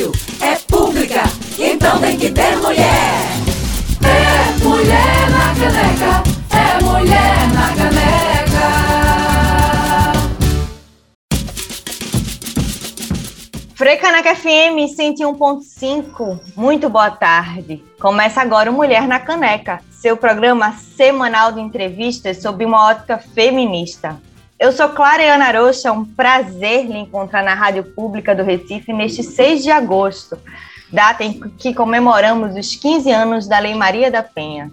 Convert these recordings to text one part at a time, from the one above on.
rádio é pública, então tem que ter mulher. É mulher na caneca, é mulher na caneca. Frecaneca FM 101.5, muito boa tarde. Começa agora o Mulher na Caneca, seu programa semanal de entrevistas sob uma ótica feminista. Eu sou Clara Ana Rocha, é um prazer lhe encontrar na Rádio Pública do Recife neste 6 de agosto, data em que comemoramos os 15 anos da Lei Maria da Penha.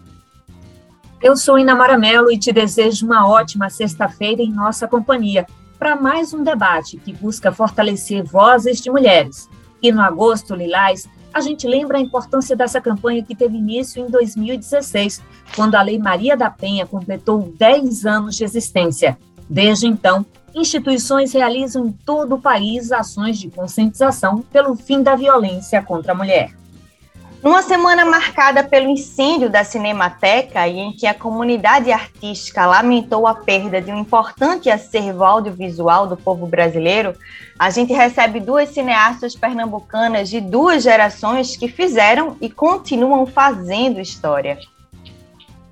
Eu sou Ina Maramelo e te desejo uma ótima sexta-feira em nossa companhia para mais um debate que busca fortalecer vozes de mulheres. E no Agosto Lilás, a gente lembra a importância dessa campanha que teve início em 2016, quando a Lei Maria da Penha completou 10 anos de existência Desde então, instituições realizam em todo o país ações de conscientização pelo fim da violência contra a mulher. Numa semana marcada pelo incêndio da Cinemateca e em que a comunidade artística lamentou a perda de um importante acervo audiovisual do povo brasileiro, a gente recebe duas cineastas pernambucanas de duas gerações que fizeram e continuam fazendo história.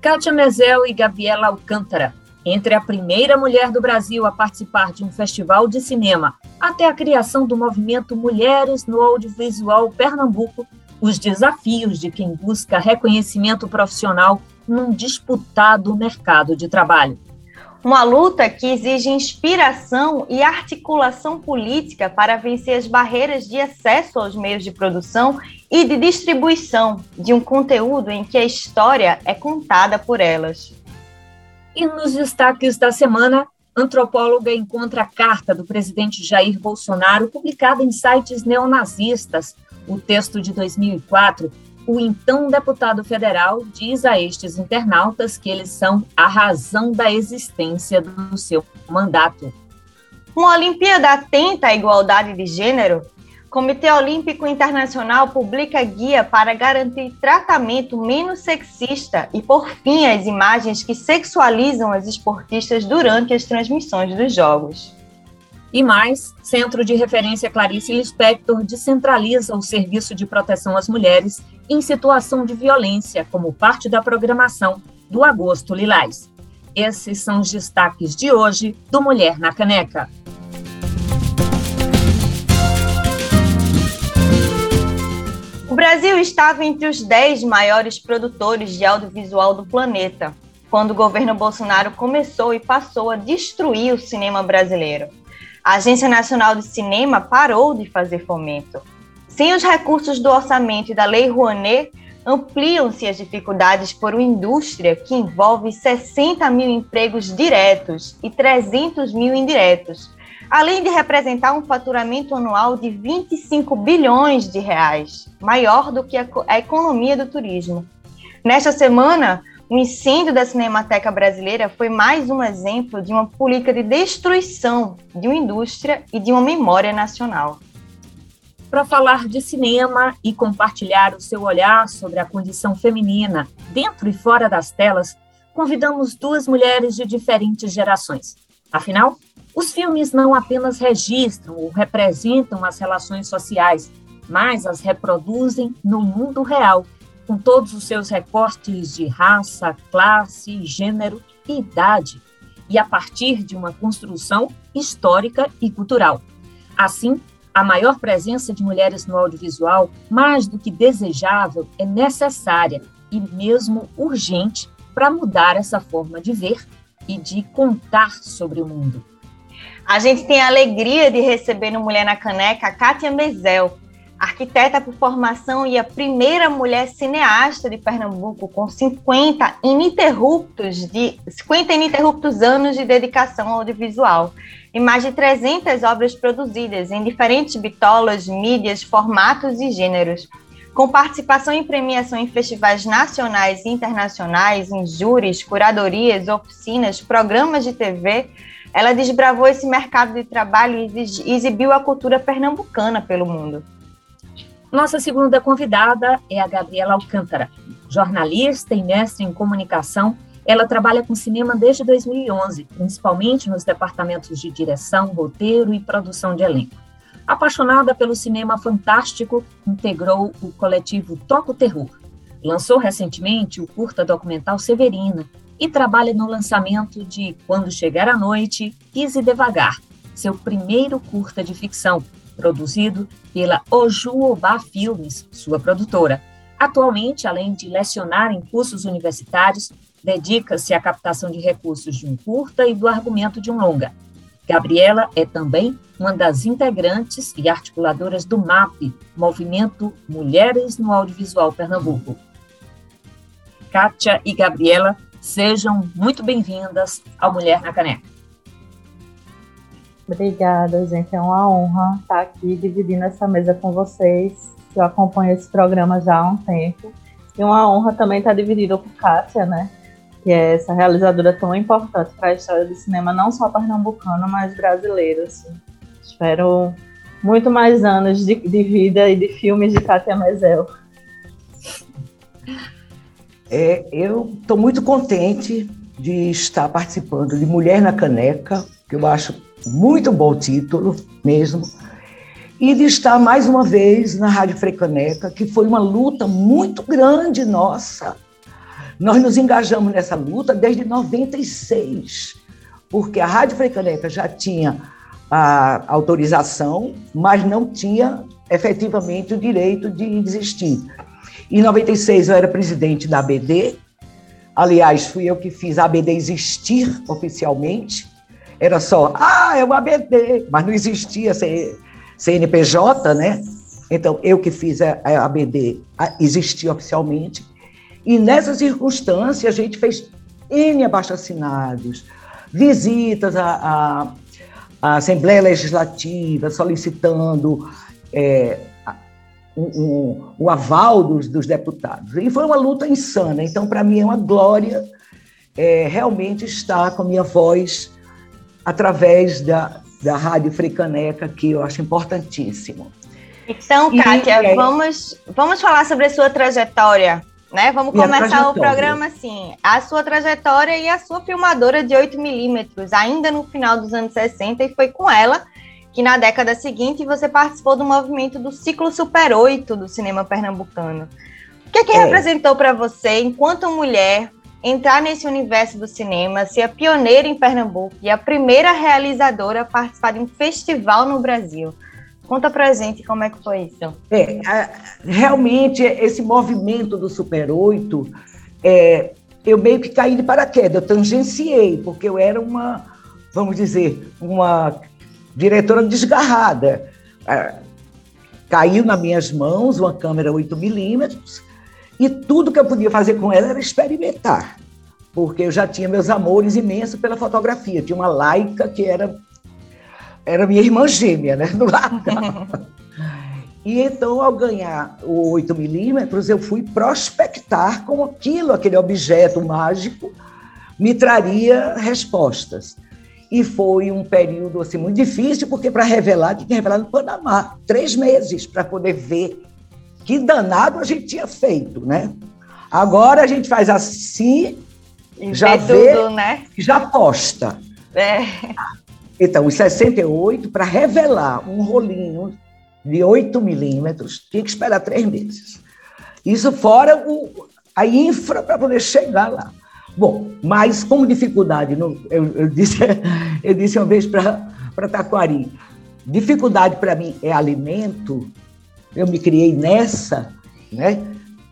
Kátia Mezel e Gabriela Alcântara entre a primeira mulher do Brasil a participar de um festival de cinema até a criação do movimento Mulheres no Audiovisual Pernambuco, os desafios de quem busca reconhecimento profissional num disputado mercado de trabalho. Uma luta que exige inspiração e articulação política para vencer as barreiras de acesso aos meios de produção e de distribuição de um conteúdo em que a história é contada por elas. E nos destaques da semana, antropóloga encontra a carta do presidente Jair Bolsonaro publicada em sites neonazistas. O texto de 2004, o então deputado federal diz a estes internautas que eles são a razão da existência do seu mandato. Uma Olimpíada atenta à igualdade de gênero Comitê Olímpico Internacional publica guia para garantir tratamento menos sexista e, por fim, as imagens que sexualizam as esportistas durante as transmissões dos Jogos. E mais, Centro de Referência Clarice Lispector descentraliza o serviço de proteção às mulheres em situação de violência como parte da programação do Agosto Lilás. Esses são os destaques de hoje do Mulher na Caneca. Brasil estava entre os 10 maiores produtores de audiovisual do planeta, quando o governo Bolsonaro começou e passou a destruir o cinema brasileiro. A Agência Nacional de Cinema parou de fazer fomento. Sem os recursos do orçamento e da Lei Rouanet, ampliam-se as dificuldades por uma indústria que envolve 60 mil empregos diretos e 300 mil indiretos, além de representar um faturamento anual de 25 bilhões de reais, maior do que a, economia do turismo. Nesta semana, o incêndio da Cinemateca Brasileira foi mais um exemplo de uma política de destruição de uma indústria e de uma memória nacional. Para falar de cinema e compartilhar o seu olhar sobre a condição feminina dentro e fora das telas, convidamos duas mulheres de diferentes gerações. Afinal, os filmes não apenas registram ou representam as relações sociais, mas as reproduzem no mundo real, com todos os seus recortes de raça, classe, gênero e idade, e a partir de uma construção histórica e cultural. Assim, a maior presença de mulheres no audiovisual, mais do que desejável, é necessária e mesmo urgente para mudar essa forma de ver e de contar sobre o mundo. A gente tem a alegria de receber no Mulher na Caneca a Kátia Mezel, arquiteta por formação e a primeira mulher cineasta de Pernambuco com 50 ininterruptos de 50 ininterruptos anos de dedicação ao audiovisual e mais de 300 obras produzidas em diferentes bitolas, mídias, formatos e gêneros. Com participação em premiação em festivais nacionais e internacionais, em júris, curadorias, oficinas, programas de TV, ela desbravou esse mercado de trabalho e exibiu a cultura pernambucana pelo mundo. Nossa segunda convidada é a Gabriela Alcântara, jornalista e mestre em comunicação. Ela trabalha com cinema desde 2011, principalmente nos departamentos de direção, roteiro e produção de elenco. Apaixonada pelo cinema fantástico, integrou o coletivo Toco Terror. Lançou recentemente o curta documental Severina e trabalha no lançamento de Quando Chegar a Noite, Pise Devagar, seu primeiro curta de ficção, produzido pela Ojuobá Filmes, sua produtora. Atualmente, além de lecionar em cursos universitários, dedica-se à captação de recursos de um curta e do argumento de um longa. Gabriela é também uma das integrantes e articuladoras do MAP, Movimento Mulheres no Audiovisual Pernambuco. Kátia e Gabriela, sejam muito bem-vindas ao Mulher na Caneca. Obrigada, gente. É uma honra estar aqui dividindo essa mesa com vocês. Eu acompanho esse programa já há um tempo. E uma honra também estar dividida por Kátia, né? Que é essa realizadora tão importante para a história do cinema, não só pernambucano, mas brasileiro. Assim. Espero muito mais anos de, de vida e de filmes de Kátia Mezel. É, eu estou muito contente de estar participando de Mulher na Caneca, que eu acho muito bom título mesmo, e de estar mais uma vez na Rádio Frecaneca, que foi uma luta muito grande nossa. Nós nos engajamos nessa luta desde 96, porque a Rádio Frecaneca já tinha a autorização, mas não tinha efetivamente o direito de existir. Em 96 eu era presidente da ABD, aliás, fui eu que fiz a ABD existir oficialmente, era só, ah, é o ABD, mas não existia CNPJ, né? Então, eu que fiz a, a ABD existir oficialmente. E nessa circunstância, a gente fez N abaixo-assinados, visitas à, à, à, Assembleia Legislativa, solicitando é, um, um, o aval dos, dos, deputados. E foi uma luta insana. Então, para mim, é uma glória é, realmente estar com a minha voz através da, da Rádio Fricaneca, que eu acho importantíssimo. Então, Kátia, e, vamos, vamos falar sobre a sua trajetória, né? Vamos começar o programa assim. A sua trajetória e a sua filmadora de 8 milímetros, ainda no final dos anos 60, e foi com ela que na década seguinte você participou do movimento do ciclo Super 8 do cinema pernambucano. O que, é que é. representou para você, enquanto mulher, entrar nesse universo do cinema, ser a pioneira em Pernambuco e a primeira realizadora a participar de um festival no Brasil. Conta pra gente como é que foi isso. É, realmente, esse movimento do Super 8, é, eu meio que caí de paraquedas, eu tangenciei, porque eu era uma, vamos dizer, uma diretora desgarrada. É, caiu nas minhas mãos uma câmera 8 milímetros, e tudo que eu podia fazer com ela era experimentar, porque eu já tinha meus amores imensos pela fotografia. Tinha uma laica que era, era minha irmã gêmea, né? Do lado. e então, ao ganhar o 8 milímetros, eu fui prospectar como aquilo, aquele objeto mágico, me traria respostas. E foi um período assim, muito difícil, porque para revelar, tinha que revelar no Panamá, três meses para poder ver que danado a gente tinha feito, né? Agora a gente faz assim, e já vê, tudo, né? já posta. É. Então, os 68, para revelar um rolinho de 8 milímetros, tinha que esperar três meses. Isso fora o, a infra para poder chegar lá. Bom, mas como dificuldade, eu, eu, disse, eu disse uma vez para Taquari, dificuldade para mim é alimento, eu me criei nessa, né?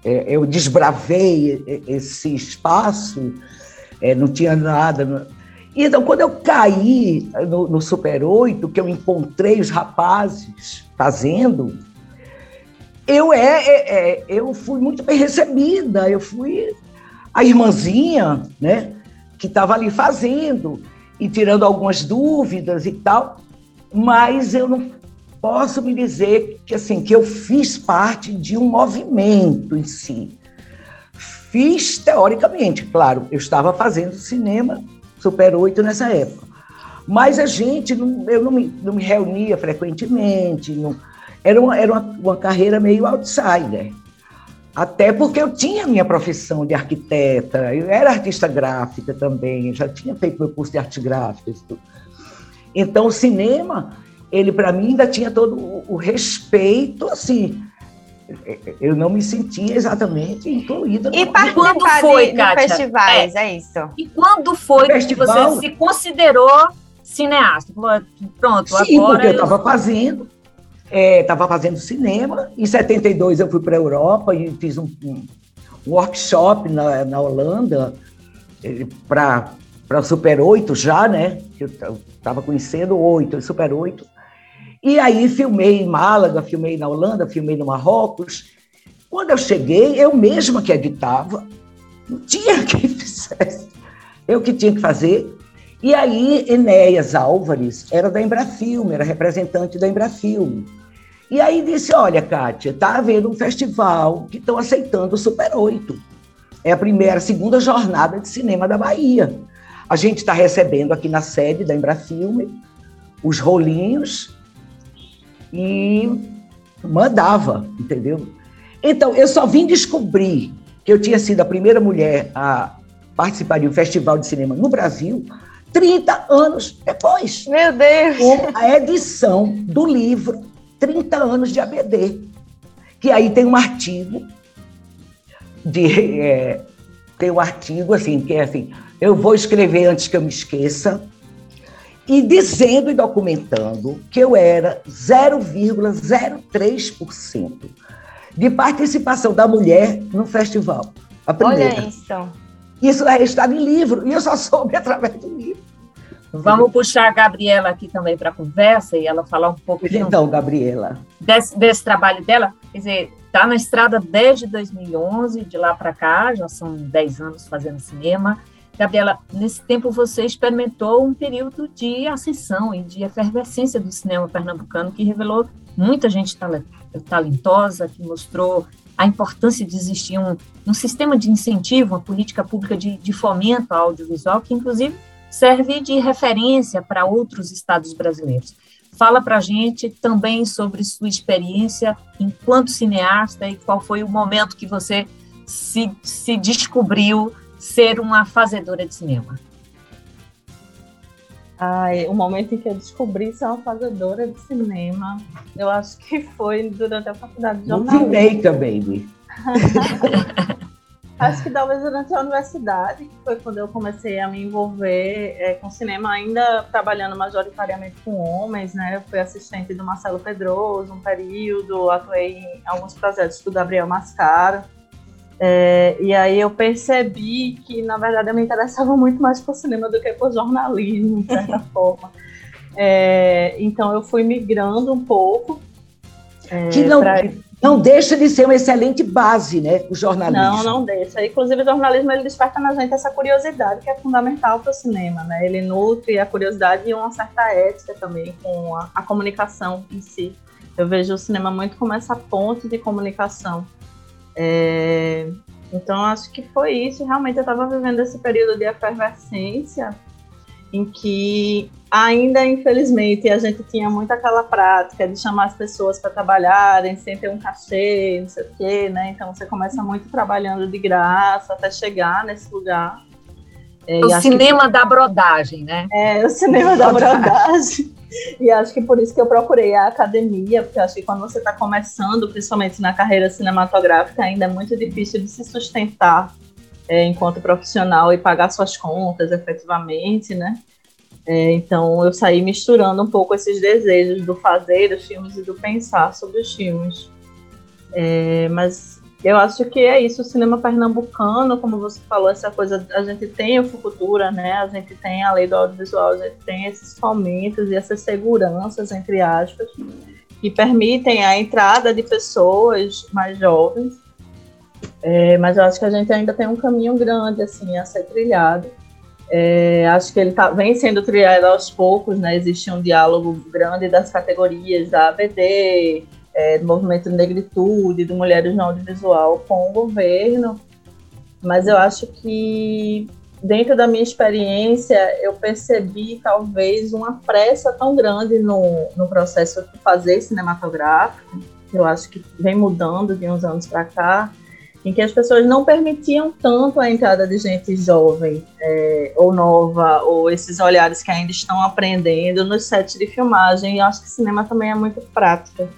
É, eu desbravei esse espaço, é, não tinha nada. E então, quando eu caí no, no Super 8, que eu encontrei os rapazes fazendo, eu, é, é, é, eu fui muito bem recebida, eu fui a irmãzinha, né, que estava ali fazendo e tirando algumas dúvidas e tal, mas eu não posso me dizer que assim que eu fiz parte de um movimento em si. Fiz teoricamente, claro, eu estava fazendo cinema Super 8 nessa época. Mas a gente, não, eu não me, não me reunia frequentemente, não, era, uma, era uma, uma carreira meio outsider. Até porque eu tinha minha profissão de arquiteta, eu era artista gráfica também, já tinha feito meu curso de arte gráfica. Então, o cinema ele para mim ainda tinha todo o, respeito, assim, eu não me sentia exatamente incluída. E quando foi, de, Kátia? festivais, é. é. isso. E quando foi que você se considerou cineasta? Pronto, Sim, agora... porque eu estava fazendo, estava é, fazendo cinema. Em 72 eu fui para a Europa e fiz um, um workshop na, na Holanda para para Super 8 já, né? Eu estava conhecendo oito, Super 8. E aí filmei em Málaga, filmei na Holanda, filmei no Marrocos. Quando eu cheguei, eu mesma que editava, não tinha quem fizesse, eu que tinha que fazer. E aí Enéas Álvares era da Embrafilme, era representante da Embrafilme. E aí disse, olha, Kátia, está havendo um festival que estão aceitando o Super 8. É a primeira, a segunda jornada de cinema da Bahia. A gente está recebendo aqui na sede da Embrafilme os rolinhos e mandava, entendeu? Então, eu só vim descobrir que eu tinha sido a primeira mulher a participar de um festival de cinema no Brasil 30 anos depois. Meu Deus! Com a edição do livro 30 anos de ABD. Que aí tem um artigo de. É, tem um artigo assim, que é assim, eu vou escrever antes que eu me esqueça, e dizendo e documentando que eu era 0,03% de participação da mulher no festival. A primeira. Olha isso. Isso é estado em livro, e eu só soube através do livro. Vamos puxar a Gabriela aqui também para a conversa e ela falar um pouco então, Gabriela. Desse, desse trabalho dela. Quer dizer, está na estrada desde 2011, de lá para cá, já são 10 anos fazendo cinema. Gabriela, nesse tempo você experimentou um período de ascensão e de efervescência do cinema pernambucano que revelou muita gente talentosa, que mostrou a importância de existir um, um sistema de incentivo, uma política pública de, de fomento ao audiovisual, que inclusive serve de referência para outros estados brasileiros. Fala para a gente também sobre sua experiência enquanto cineasta e qual foi o momento que você se, se descobriu ser uma fazedora de cinema? Ai, o momento em que eu descobri ser uma fazedora de cinema, eu acho que foi durante a faculdade de jornalismo. No também, Acho que talvez durante a universidade, foi quando eu comecei a me envolver é, com cinema, ainda trabalhando majoritariamente com homens, né? Eu fui assistente do Marcelo Pedroso um período, atuei em alguns projetos do Gabriel Mascaro. É, e aí eu percebi que, na verdade, eu me interessava muito mais por cinema do que por jornalismo, de certa forma. É, então eu fui migrando um pouco. É, que não, pra... não deixa de ser uma excelente base, né, o jornalismo. Não, não deixa. Inclusive o jornalismo ele desperta na gente essa curiosidade que é fundamental para o cinema, né? Ele nutre a curiosidade e uma certa ética também com a, a comunicação em si. Eu vejo o cinema muito como essa ponte de comunicação é, então, acho que foi isso. Realmente, eu estava vivendo esse período de efervescência em que ainda, infelizmente, a gente tinha muito aquela prática de chamar as pessoas para trabalharem sem ter um cachê, não sei o quê, né? Então, você começa muito trabalhando de graça até chegar nesse lugar. É, o cinema que... da brodagem, né? É, o cinema da brodagem. E acho que por isso que eu procurei a academia, porque acho que quando você está começando, principalmente na carreira cinematográfica, ainda é muito difícil de se sustentar é, enquanto profissional e pagar suas contas efetivamente, né? É, então eu saí misturando um pouco esses desejos do fazer os filmes e do pensar sobre os filmes. É, mas eu acho que é isso, o cinema pernambucano, como você falou, essa coisa, a gente tem o Fucultura, né? A gente tem a lei do audiovisual, a gente tem esses fomentos e essas seguranças, entre aspas, que permitem a entrada de pessoas mais jovens. É, mas eu acho que a gente ainda tem um caminho grande, assim, a ser trilhado. É, acho que ele tá, vem sendo trilhado aos poucos, né? Existe um diálogo grande das categorias da ABD, é, do movimento Negritude, do Mulheres no Audiovisual com o governo, mas eu acho que dentro da minha experiência eu percebi talvez uma pressa tão grande no, no processo de fazer cinematográfico, que eu acho que vem mudando de uns anos para cá, em que as pessoas não permitiam tanto a entrada de gente jovem é, ou nova, ou esses olhares que ainda estão aprendendo nos sets de filmagem. E eu acho que cinema também é muito prática,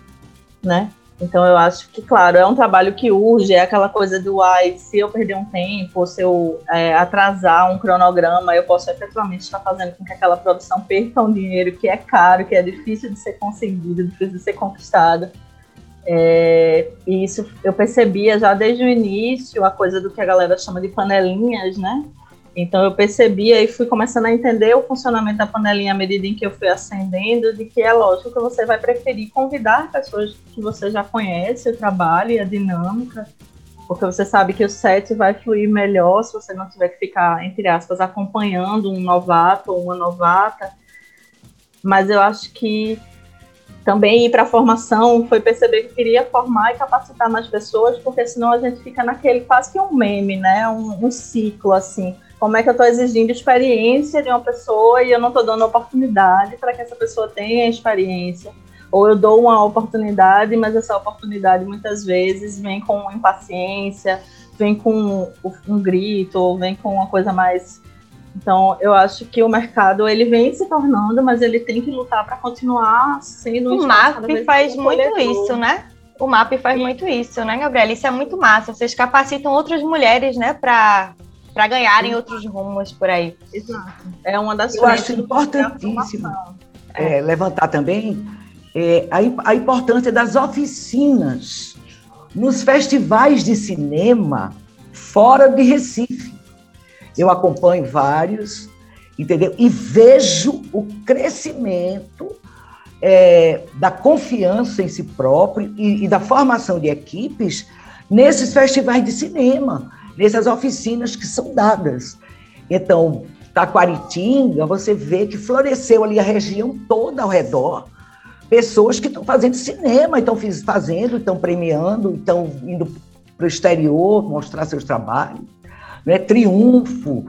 né? Então eu acho que, claro, é um trabalho que urge, é aquela coisa do ai, se eu perder um tempo, se eu é, atrasar um cronograma, eu posso efetivamente estar fazendo com que aquela produção perca um dinheiro que é caro, que é difícil de ser conseguido, difícil de ser conquistado. É, e isso eu percebia já desde o início, a coisa do que a galera chama de panelinhas, né? Então eu percebia e fui começando a entender o funcionamento da panelinha à medida em que eu fui ascendendo, de que é lógico que você vai preferir convidar pessoas que você já conhece, o trabalho e a dinâmica, porque você sabe que o set vai fluir melhor se você não tiver que ficar, entre aspas, acompanhando um novato ou uma novata. Mas eu acho que também ir para a formação foi perceber que queria formar e capacitar mais pessoas, porque senão a gente fica naquele quase que um meme, né? Um, um ciclo assim. Como é que eu estou exigindo experiência de uma pessoa e eu não estou dando oportunidade para que essa pessoa tenha experiência? Ou eu dou uma oportunidade, mas essa oportunidade muitas vezes vem com impaciência, vem com um grito, ou vem com uma coisa mais então, eu acho que o mercado ele vem se tornando, mas ele tem que lutar para continuar sendo um O MAP faz muito isso, né? O MAP faz Sim. muito isso, né, Gabriela? Isso é muito massa. Vocês capacitam outras mulheres, né, para para ganharem Sim. outros rumos por aí. Exato. É uma das Eu acho importantíssimo é, levantar também é, a, a importância das oficinas nos festivais de cinema fora de Recife. Eu acompanho vários, entendeu? E vejo o crescimento é, da confiança em si próprio e, e da formação de equipes nesses festivais de cinema, nessas oficinas que são dadas. Então, Taquaritinga, você vê que floresceu ali a região toda ao redor, pessoas que estão fazendo cinema, estão fazendo, estão premiando, estão indo para o exterior mostrar seus trabalhos né? Triunfo.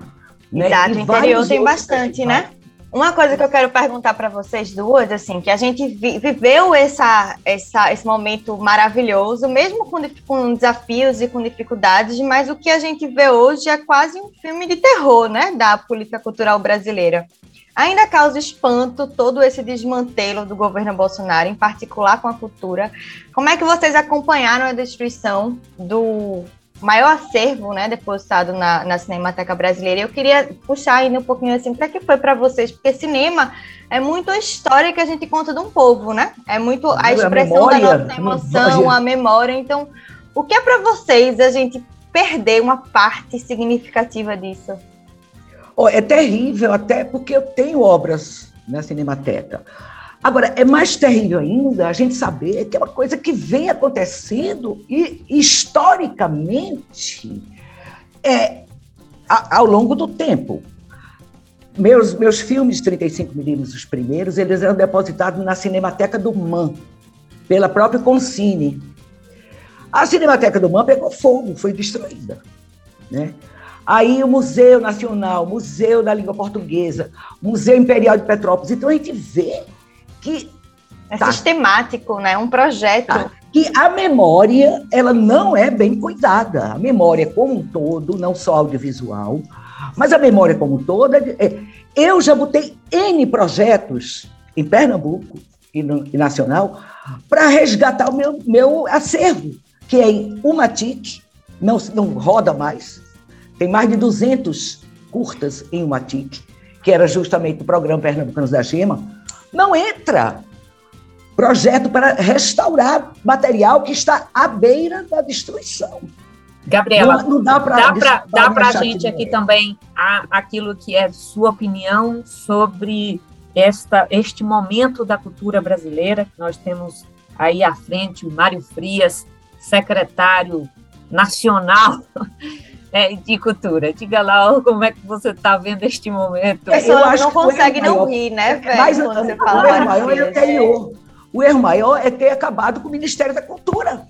Né? Idade interior tem bastante, né? Uma coisa que eu quero perguntar para vocês duas, assim, que a gente vi, viveu essa, essa, esse momento maravilhoso, mesmo com, com, desafios e com dificuldades, mas o que a gente vê hoje é quase um filme de terror, né, da política cultural brasileira. Ainda causa espanto todo esse desmantelo do governo Bolsonaro, em particular com a cultura. Como é que vocês acompanharam a destruição do maior acervo, né, depositado na, na Cinemateca Brasileira. Eu queria puxar ainda um pouquinho assim, para que foi para vocês? Porque cinema é muito a história que a gente conta de um povo, né? É muito a expressão a memória, da nossa emoção, a memória. Então, o que é para vocês a gente perder uma parte significativa disso? Oh, é terrível, até porque eu tenho obras na Cinemateca. Agora, é mais terrível ainda a gente saber que é uma coisa que vem acontecendo e, historicamente, é, ao longo do tempo. Meus, meus filmes 35mm, os primeiros, eles eram depositados na Cinemateca do MAN, pela própria Concine. A Cinemateca do MAN pegou fogo, foi destruída. Né? Aí o Museu Nacional, Museu da Língua Portuguesa, Museu Imperial de Petrópolis. Então a gente vê que é tá. sistemático, né? Um projeto. Tá. Que a memória, ela não é bem cuidada. A memória como um todo, não só audiovisual, mas a memória como um todo. É, é eu já botei N projetos em Pernambuco e, no, e nacional para resgatar o meu, meu acervo, que é em Umatic, não, não roda mais. Tem mais de 200 curtas em Umatic, que era justamente o programa Pernambucanos da Gema, não entra projeto para restaurar material que está à beira da destruição. Gabriela, não, não dá para a gente aqui também a, aquilo que é sua opinião sobre esta, este momento da cultura brasileira. Nós temos aí à frente o Mário Frias, secretário nacional é, de cultura. Diga lá como é que você está vendo este momento. É, eu acho não consegue não rir, né, velho? Mas quando você fala o erro maior é anterior. O erro maior é ter acabado com o Ministério da Cultura.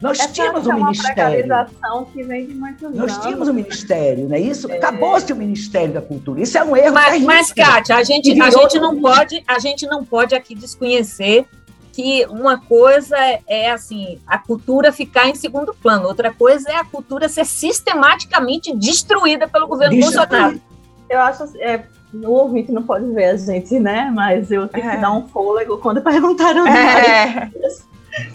Nós é tínhamos um ministério. que vem de muitos Nós anos. tínhamos um ministério, não é isso? É. Acabou-se o Ministério da Cultura. Isso é um erro mas, terrível. Mas, Kátia, a gente, a gente não pode, a gente não pode aqui desconhecer que uma coisa é, assim, a cultura ficar em segundo plano, outra coisa é a cultura ser sistematicamente destruída pelo governo Bolsonaro. Eu acho é, o ouvinte não pode ver a gente, né? Mas eu tive é. que dar um fôlego quando perguntaram. É.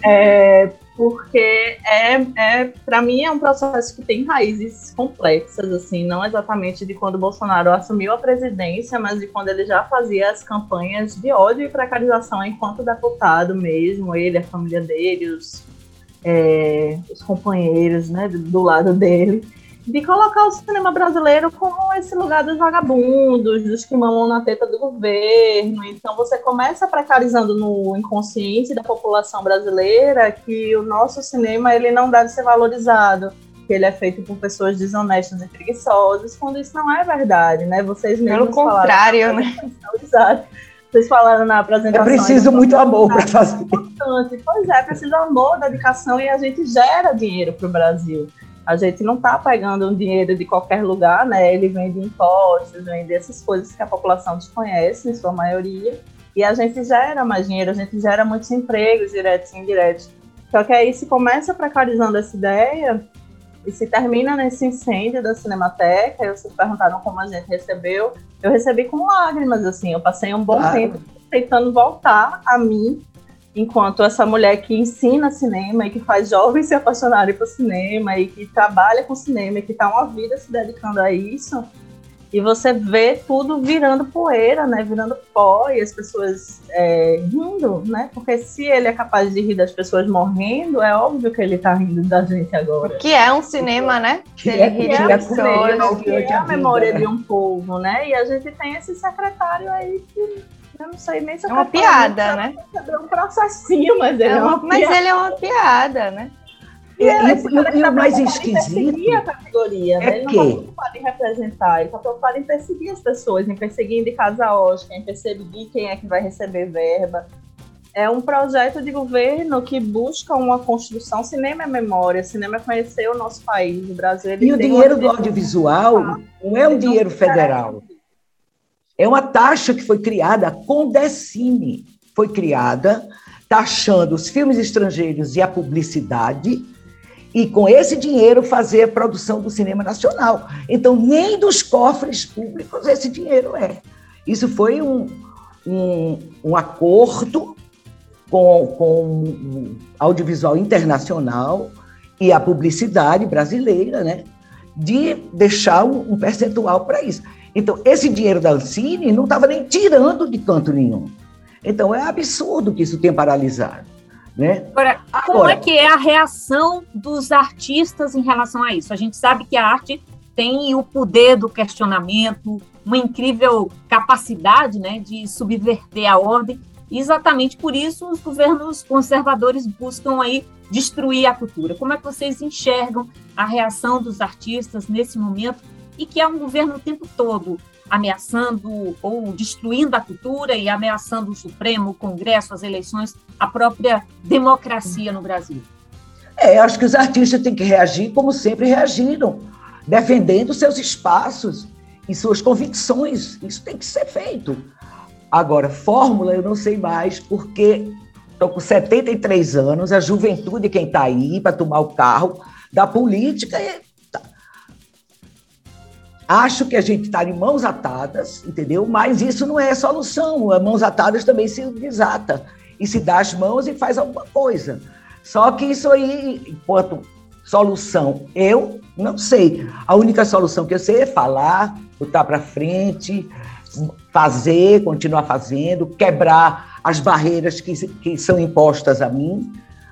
é porque é, é para mim é um processo que tem raízes complexas, assim, não exatamente de quando Bolsonaro assumiu a presidência, mas de quando ele já fazia as campanhas de ódio e precarização enquanto deputado mesmo, ele, a família dele, os, é, os companheiros, né, do lado dele de colocar o cinema brasileiro como esse lugar dos vagabundos, dos que mamam na teta do governo. Então você começa precarizando no inconsciente da população brasileira que o nosso cinema ele não deve ser valorizado, que ele é feito por pessoas desonestas e preguiçosas, quando isso não é verdade, né? Vocês mesmos Pelo contrário, falaram, né? Vocês falaram na apresentação. É preciso muito amor para fazer. Importante. Pois é, é preciso amor, dedicação e a gente gera dinheiro para o Brasil. A gente não está pegando um dinheiro de qualquer lugar, né? Ele vem de impostos, vem dessas coisas que a população desconhece, em sua maioria. E a gente gera mais dinheiro, a gente gera muitos empregos, diretos e indiretos. Só que aí se começa precarizando essa ideia e se termina nesse incêndio da Cinemateca, e vocês perguntaram como a gente recebeu, eu recebi com lágrimas, assim, eu passei um bom claro. tempo tentando voltar a mim enquanto essa mulher que ensina cinema e que faz jovens se apaixonarem por cinema e que trabalha com cinema e que está uma vida se dedicando a isso, e você vê tudo virando poeira, né, virando pó e as pessoas é, rindo, né, porque se ele é capaz de rir das pessoas morrendo, é óbvio que ele está rindo da gente agora. Que é um cinema, né? Se ele de pessoas, que é a memória de um povo, né, e a gente tem esse secretário aí que eu não sei nem se é uma piada, né? É um processinho, mas ele é, é uma, Mas piada. ele é uma piada, né? E, e, e, e o mais esquisito a categoria, né? é ele que... não está preocupado em representar, ele está preocupado em perseguir as pessoas, em perseguir indicados a Oscar, em perseguir quem é que vai receber verba. É um projeto de governo que busca uma construção. Cinema é memória, cinema é conhecer o nosso país, o Brasil. e o dinheiro do audiovisual não é um dinheiro federal. É uma taxa que foi criada, a Condecine foi criada, taxando os filmes estrangeiros e a publicidade, e com esse dinheiro fazer a produção do cinema nacional. Então, nem dos cofres públicos esse dinheiro é. Isso foi um, um, um acordo com, com o audiovisual internacional e a publicidade brasileira, né, de deixar um, um percentual para isso. Então, esse dinheiro da Ancine não estava nem tirando de canto nenhum. Então, é absurdo que isso tenha paralisado. Né? Agora, como é que é a reação dos artistas em relação a isso? A gente sabe que a arte tem o poder do questionamento, uma incrível capacidade né, de subverter a ordem. E exatamente por isso os governos conservadores buscam aí destruir a cultura. Como é que vocês enxergam a reação dos artistas nesse momento e que é um governo o tempo todo ameaçando ou destruindo a cultura e ameaçando o Supremo, o Congresso, as eleições, a própria democracia no Brasil? É, acho que os artistas têm que reagir como sempre reagiram, defendendo seus espaços e suas convicções. Isso tem que ser feito. Agora, fórmula eu não sei mais, porque estou com 73 anos, a juventude quem está aí para tomar o carro da política Acho que a gente está de mãos atadas, entendeu? Mas isso não é solução. As mãos atadas também se desata e se dá as mãos e faz alguma coisa. Só que isso aí, enquanto solução, eu não sei. A única solução que eu sei é falar, botar para frente, fazer, continuar fazendo, quebrar as barreiras que, que são impostas a mim,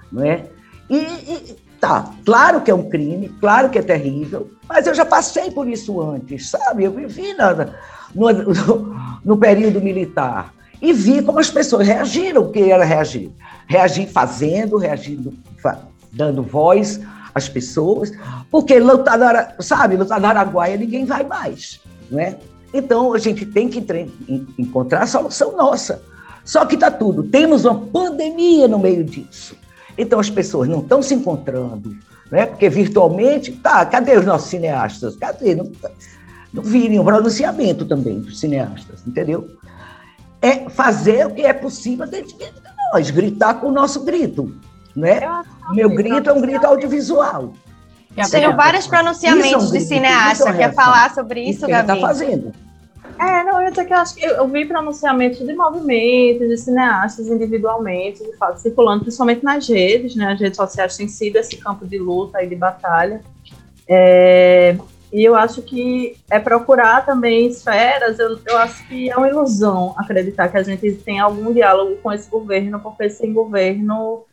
não é? E, e Tá, claro que é um crime, claro que é terrível, mas eu já passei por isso antes, sabe? Eu vivi na, no, no, no período militar e vi como as pessoas reagiram, o que era reagir. Reagir fazendo, reagindo, dando voz às pessoas, porque lutar na, sabe, lutar na Araguaia ninguém vai mais, né? Então a gente tem que encontrar a solução nossa. Só que tá tudo, temos uma pandemia no meio disso. Então as pessoas não estão se encontrando, né? porque virtualmente, tá, cadê os nossos cineastas? Cadê? Não, não virem um pronunciamento também dos cineastas, entendeu? É fazer o que é possível dentro de nós, gritar com o nosso grito. Né? O meu grito é um grito audiovisual. Tenho vários pronunciamentos de cineasta. Quer falar sobre isso, tá Gabi? está fazendo. É, não, eu ia que eu acho que eu, eu vi pronunciamentos de movimentos, de cineastas individualmente, de fato, circulando, principalmente nas redes, né? As redes sociais têm sido esse campo de luta e de batalha. É, e eu acho que é procurar também esferas, eu, eu acho que é uma ilusão acreditar que a gente tem algum diálogo com esse governo, porque esse governo,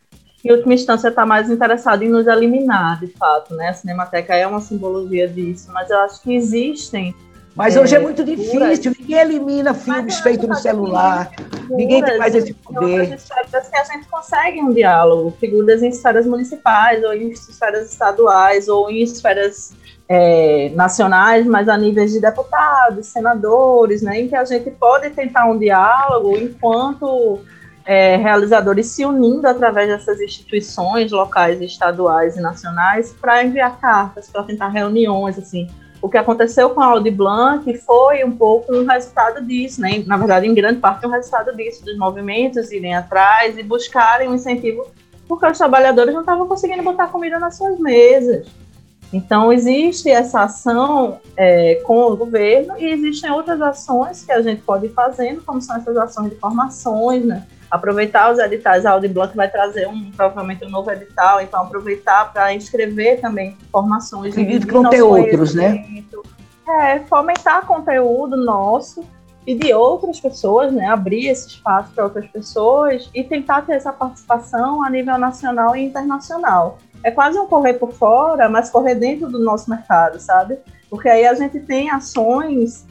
em última instância, está mais interessado em nos eliminar, de fato, né? A Cinemateca é uma simbologia disso, mas eu acho que existem mas é, hoje é muito difícil, ninguém elimina filmes feitos no celular, ninguém tem mais esse poder. Esferas que a gente consegue um diálogo, figuras em esferas municipais, ou em esferas estaduais, ou em esferas é, nacionais, mas a níveis de deputados, senadores, né, em que a gente pode tentar um diálogo enquanto é, realizadores se unindo através dessas instituições locais, estaduais e nacionais para enviar cartas, para tentar reuniões, assim, o que aconteceu com a Audi Blanc foi um pouco um resultado disso, né? Na verdade, em grande parte, um resultado disso, dos movimentos irem atrás e buscarem um incentivo, porque os trabalhadores não estavam conseguindo botar comida nas suas mesas. Então, existe essa ação é, com o governo e existem outras ações que a gente pode ir fazendo, como são essas ações de formações, né? aproveitar os editais, a Audiblock vai trazer um, provavelmente um novo edital, então aproveitar para inscrever também formações. Acredito que vão ter outros, né? É, fomentar conteúdo nosso e de outras pessoas, né? Abrir esse espaço para outras pessoas e tentar ter essa participação a nível nacional e internacional. É quase um correr por fora, mas correr dentro do nosso mercado, sabe? Porque aí a gente tem ações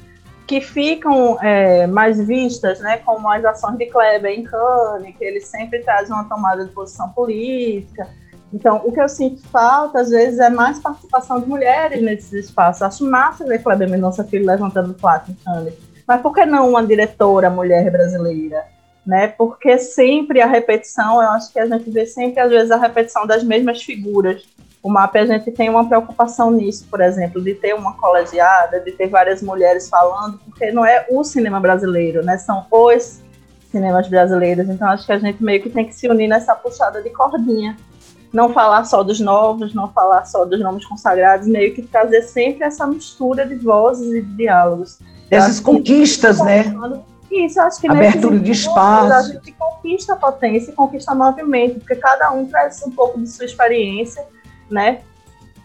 que ficam é, mais vistas, né, como as ações de Kleber em Cannes, que ele sempre traz uma tomada de posição política. Então, o que eu sinto falta, às vezes, é mais participação de mulheres nesses espaços. Acho massa ver Kleber Mendonça Filho levantando o plato em Cannes. Mas por que não uma diretora mulher brasileira? Né? Porque sempre a repetição, eu acho que a gente vê sempre, às vezes, a repetição das mesmas figuras o MAP, a gente tem uma preocupação nisso, por exemplo, de ter uma colegiada, de ter várias mulheres falando, porque não é o cinema brasileiro, né? São os cinemas brasileiros. Então, acho que a gente meio que tem que se unir nessa puxada de cordinha. Não falar só dos novos, não falar só dos nomes consagrados, meio que trazer sempre essa mistura de vozes e de diálogos. Essas conquistas, né? Isso, acho que Abertura de espaço. A gente conquista potência, conquista movimento, porque cada um traz um pouco de sua experiência né?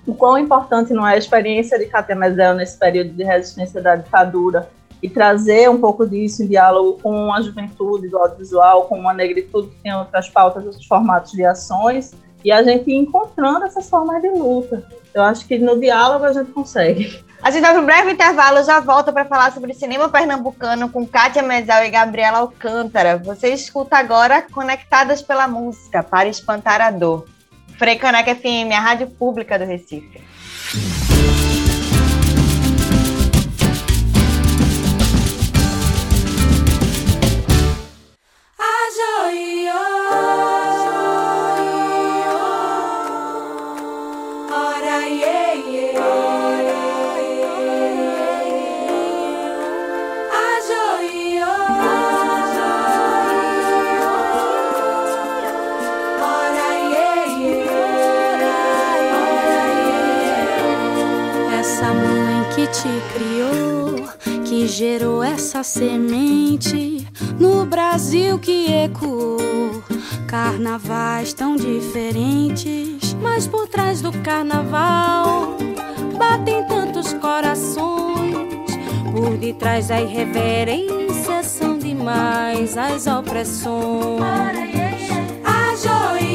O quão importante não é a experiência de Cátia Mezel nesse período de resistência da ditadura e trazer um pouco disso em diálogo com a juventude do audiovisual, com uma negritude que tem outras pautas, outros formatos de ações, e a gente encontrando essas formas de luta. Eu acho que no diálogo a gente consegue. A gente vai para um breve intervalo, já volta para falar sobre cinema pernambucano com Kátia Mezel e Gabriela Alcântara. Você escuta agora Conectadas pela Música, para espantar a dor. Frecaneca FM, a rádio pública do Recife. Gerou essa semente no Brasil que ecoou. Carnavais tão diferentes, mas por trás do carnaval batem tantos corações. Por detrás da irreverência são demais as opressões. A joia.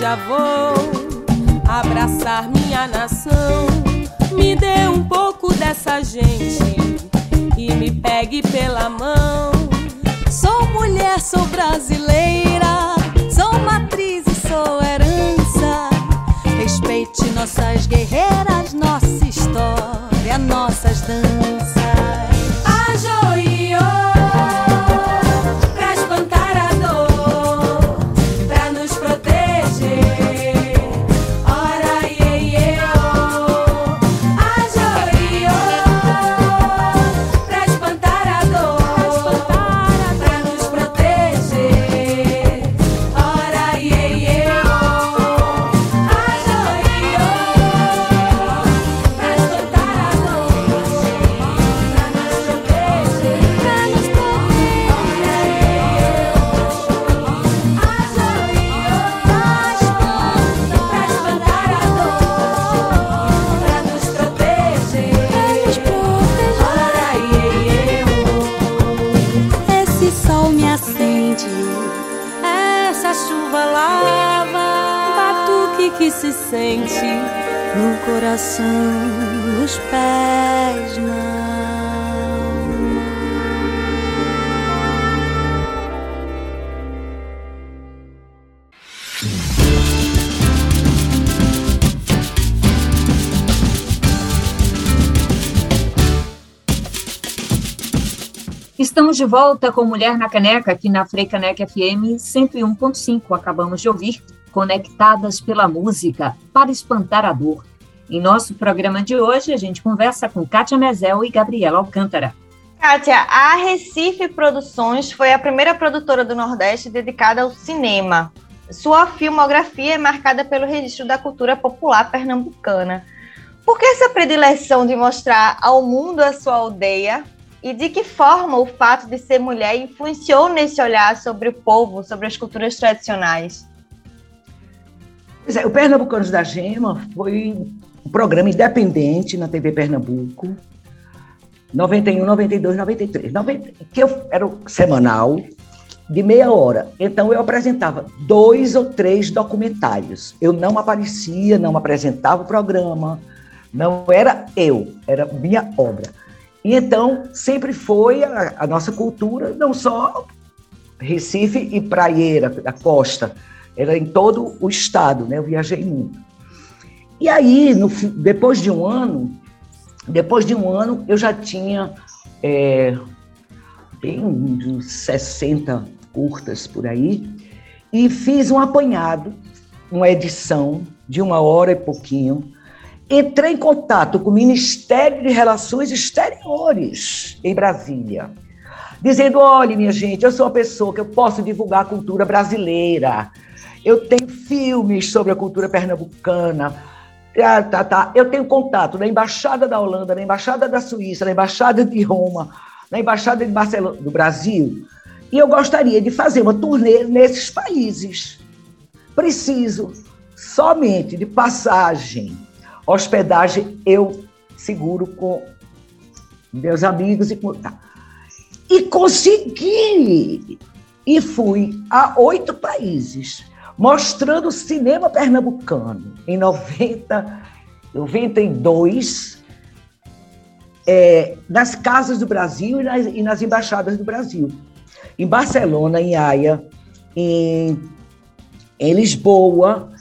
Já vou abraçar minha nação. Me dê um pouco dessa gente e me pegue pela mão. Sou mulher, sou brasileira, sou matriz e sou herança. Respeite nossas guerreiras, nossa história nossas danças. De volta com Mulher na Caneca, aqui na Freicaneca FM 101.5. Acabamos de ouvir Conectadas pela Música, para espantar a dor. Em nosso programa de hoje, a gente conversa com Kátia Mezel e Gabriela Alcântara. Kátia, a Recife Produções foi a primeira produtora do Nordeste dedicada ao cinema. Sua filmografia é marcada pelo registro da cultura popular pernambucana. Por que essa predileção de mostrar ao mundo a sua aldeia e de que forma o fato de ser mulher influenciou nesse olhar sobre o povo, sobre as culturas tradicionais? É, o Pernambucanos da Gema foi um programa independente na TV Pernambuco, 91, 92, 93. 90, que eu, era semanal, de meia hora. Então eu apresentava dois ou três documentários. Eu não aparecia, não apresentava o programa, não era eu, era minha obra. E então, sempre foi a, a, nossa cultura, não só Recife e Praieira, da costa, era em todo o estado, né? Eu viajei muito. E aí, no, depois de um ano, depois de um ano, eu já tinha é, bem uns 60 curtas por aí, e fiz um apanhado, uma edição de uma hora e pouquinho, entrei em contato com o Ministério de Relações Exteriores em Brasília, dizendo: olha, minha gente, eu sou uma pessoa que eu posso divulgar a cultura brasileira, eu tenho filmes sobre a cultura pernambucana. Tá, tá, tá. Eu tenho contato na Embaixada da Holanda, na Embaixada da Suíça, na Embaixada de Roma, na Embaixada de Barcelona, do Brasil, e eu gostaria de fazer uma turnê nesses países. Preciso somente de passagem Hospedagem eu seguro com meus amigos e com. Tá. E consegui! E fui a oito países, mostrando o cinema pernambucano. Em 90, 92, é, nas casas do Brasil e nas, e nas embaixadas do Brasil. Em Barcelona, em Haia, em, em Lisboa,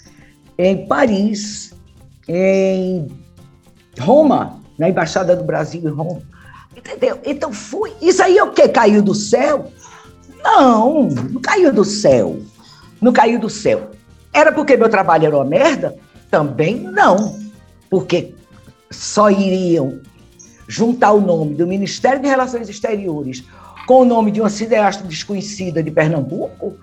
em Paris, em Roma, na Embaixada do Brasil em Roma. Entendeu? Então fui. Isso aí é o que? Caiu do céu? Não, não caiu do céu. Não caiu do céu. Era porque meu trabalho era uma merda? Também não. Porque só iriam juntar o nome do Ministério de Relações Exteriores com o nome de uma cineasta desconhecida de Pernambuco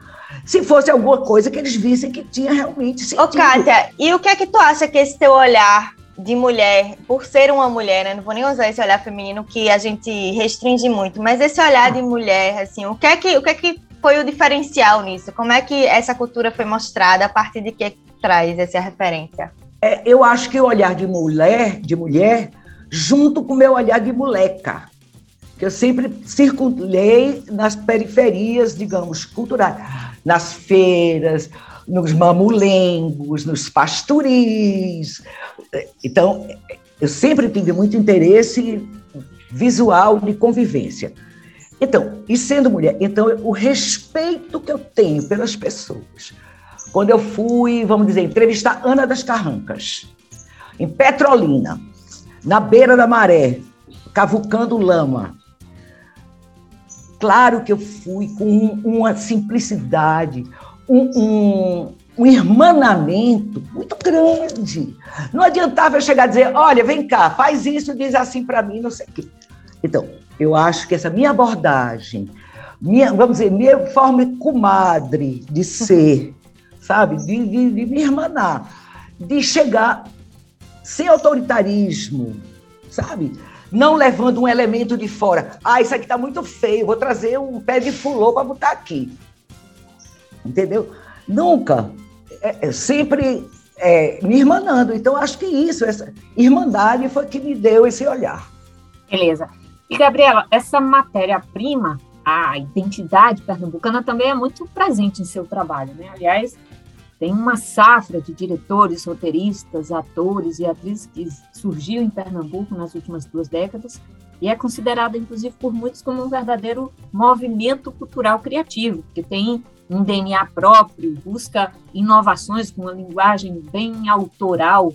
se fosse alguma coisa que eles vissem que tinha realmente sentido. Ô, Kátia, e o que é que tu acha que esse teu olhar de mulher, por ser uma mulher, né? Não vou nem usar esse olhar feminino que a gente restringe muito, mas esse olhar de mulher, assim, o que é que, o que, é que foi o diferencial nisso? Como é que essa cultura foi mostrada? A partir de que traz essa referência? É, eu acho que o olhar de mulher, de mulher, junto com o meu olhar de moleca, que eu sempre circulei nas periferias, digamos, culturais, nas feiras, nos mamulengos, nos pastoris. Então, eu sempre tive muito interesse visual de convivência. Então, e sendo mulher, então o respeito que eu tenho pelas pessoas. Quando eu fui, vamos dizer, entrevistar Ana das Carrancas, em Petrolina, na beira da maré, cavucando lama. Claro que eu fui com uma simplicidade, um, um, um irmanamento muito grande. Não adiantava eu chegar a dizer, olha, vem cá, faz isso, diz assim para mim, não sei o quê. Então, eu acho que essa minha abordagem, minha, vamos dizer, minha forma comadre de ser, sabe, de, de, de me irmanar, de chegar sem autoritarismo, sabe? Não levando um elemento de fora. Ah, isso aqui está muito feio, vou trazer um pé de fulô para botar aqui. Entendeu? Nunca. É, é sempre é, me irmanando. Então, acho que isso, essa irmandade foi que me deu esse olhar. Beleza. E, Gabriela, essa matéria-prima, a identidade pernambucana também é muito presente em seu trabalho, né? Aliás, tem uma safra de diretores, roteiristas, atores e atrizes que surgiu em Pernambuco nas últimas duas décadas e é considerada, inclusive, por muitos como um verdadeiro movimento cultural criativo, que tem um DNA próprio, busca inovações com uma linguagem bem autoral,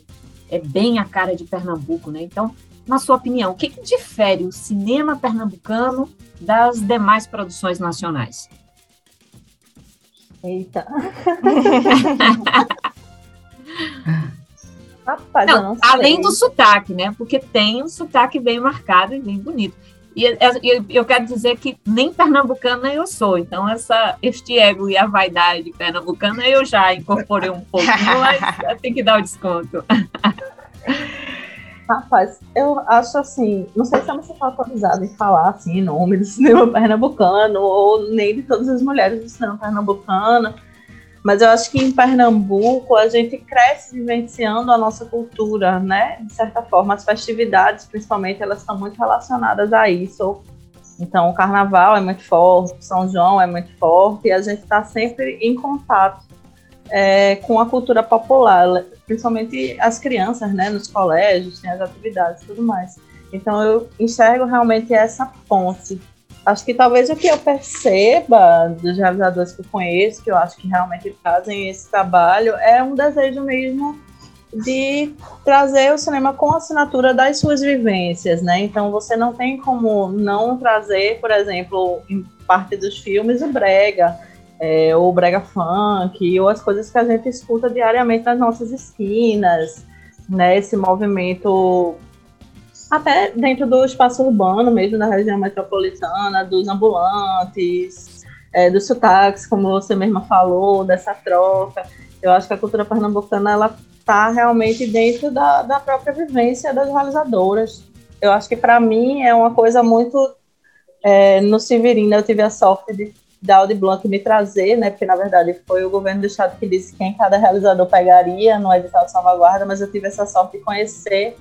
é bem a cara de Pernambuco, né? Então, na sua opinião, o que, que difere o cinema pernambucano das demais produções nacionais? Eita. Rapaz, não, não além do sotaque, né? Porque tem um sotaque bem marcado e bem bonito. E eu, eu quero dizer que nem pernambucana eu sou, então essa, este ego e a vaidade pernambucana eu já incorporei um pouquinho, mas tem que dar o desconto. Rapaz, eu acho assim, não sei se eu me sinto autorizada em falar assim, nome do cinema pernambucano, ou nem de todas as mulheres do cinema pernambucano, mas eu acho que em Pernambuco a gente cresce vivenciando a nossa cultura, né? De certa forma, as festividades, principalmente, elas estão muito relacionadas a isso. Então, o carnaval é muito forte, São João é muito forte, e a gente está sempre em contato é, com a cultura popular, principalmente as crianças, né, nos colégios, tem as atividades e tudo mais. Então eu enxergo realmente essa ponte. Acho que talvez o que eu perceba dos realizadores que eu conheço, que eu acho que realmente fazem esse trabalho, é um desejo mesmo de trazer o cinema com a assinatura das suas vivências, né? Então você não tem como não trazer, por exemplo, em parte dos filmes o brega, é, ou brega funk, ou as coisas que a gente escuta diariamente nas nossas esquinas, né? Esse movimento até dentro do espaço urbano mesmo, da região metropolitana, dos ambulantes, é, dos sotaques, como você mesma falou, dessa troca. Eu acho que a cultura pernambucana, ela está realmente dentro da, da própria vivência das realizadoras. Eu acho que, para mim, é uma coisa muito... É, no Severino, eu tive a sorte de da Audi Blanc me trazer, né? Porque na verdade foi o governo do estado que disse quem cada realizador pegaria no edital de salvaguarda, mas eu tive essa sorte de conhecer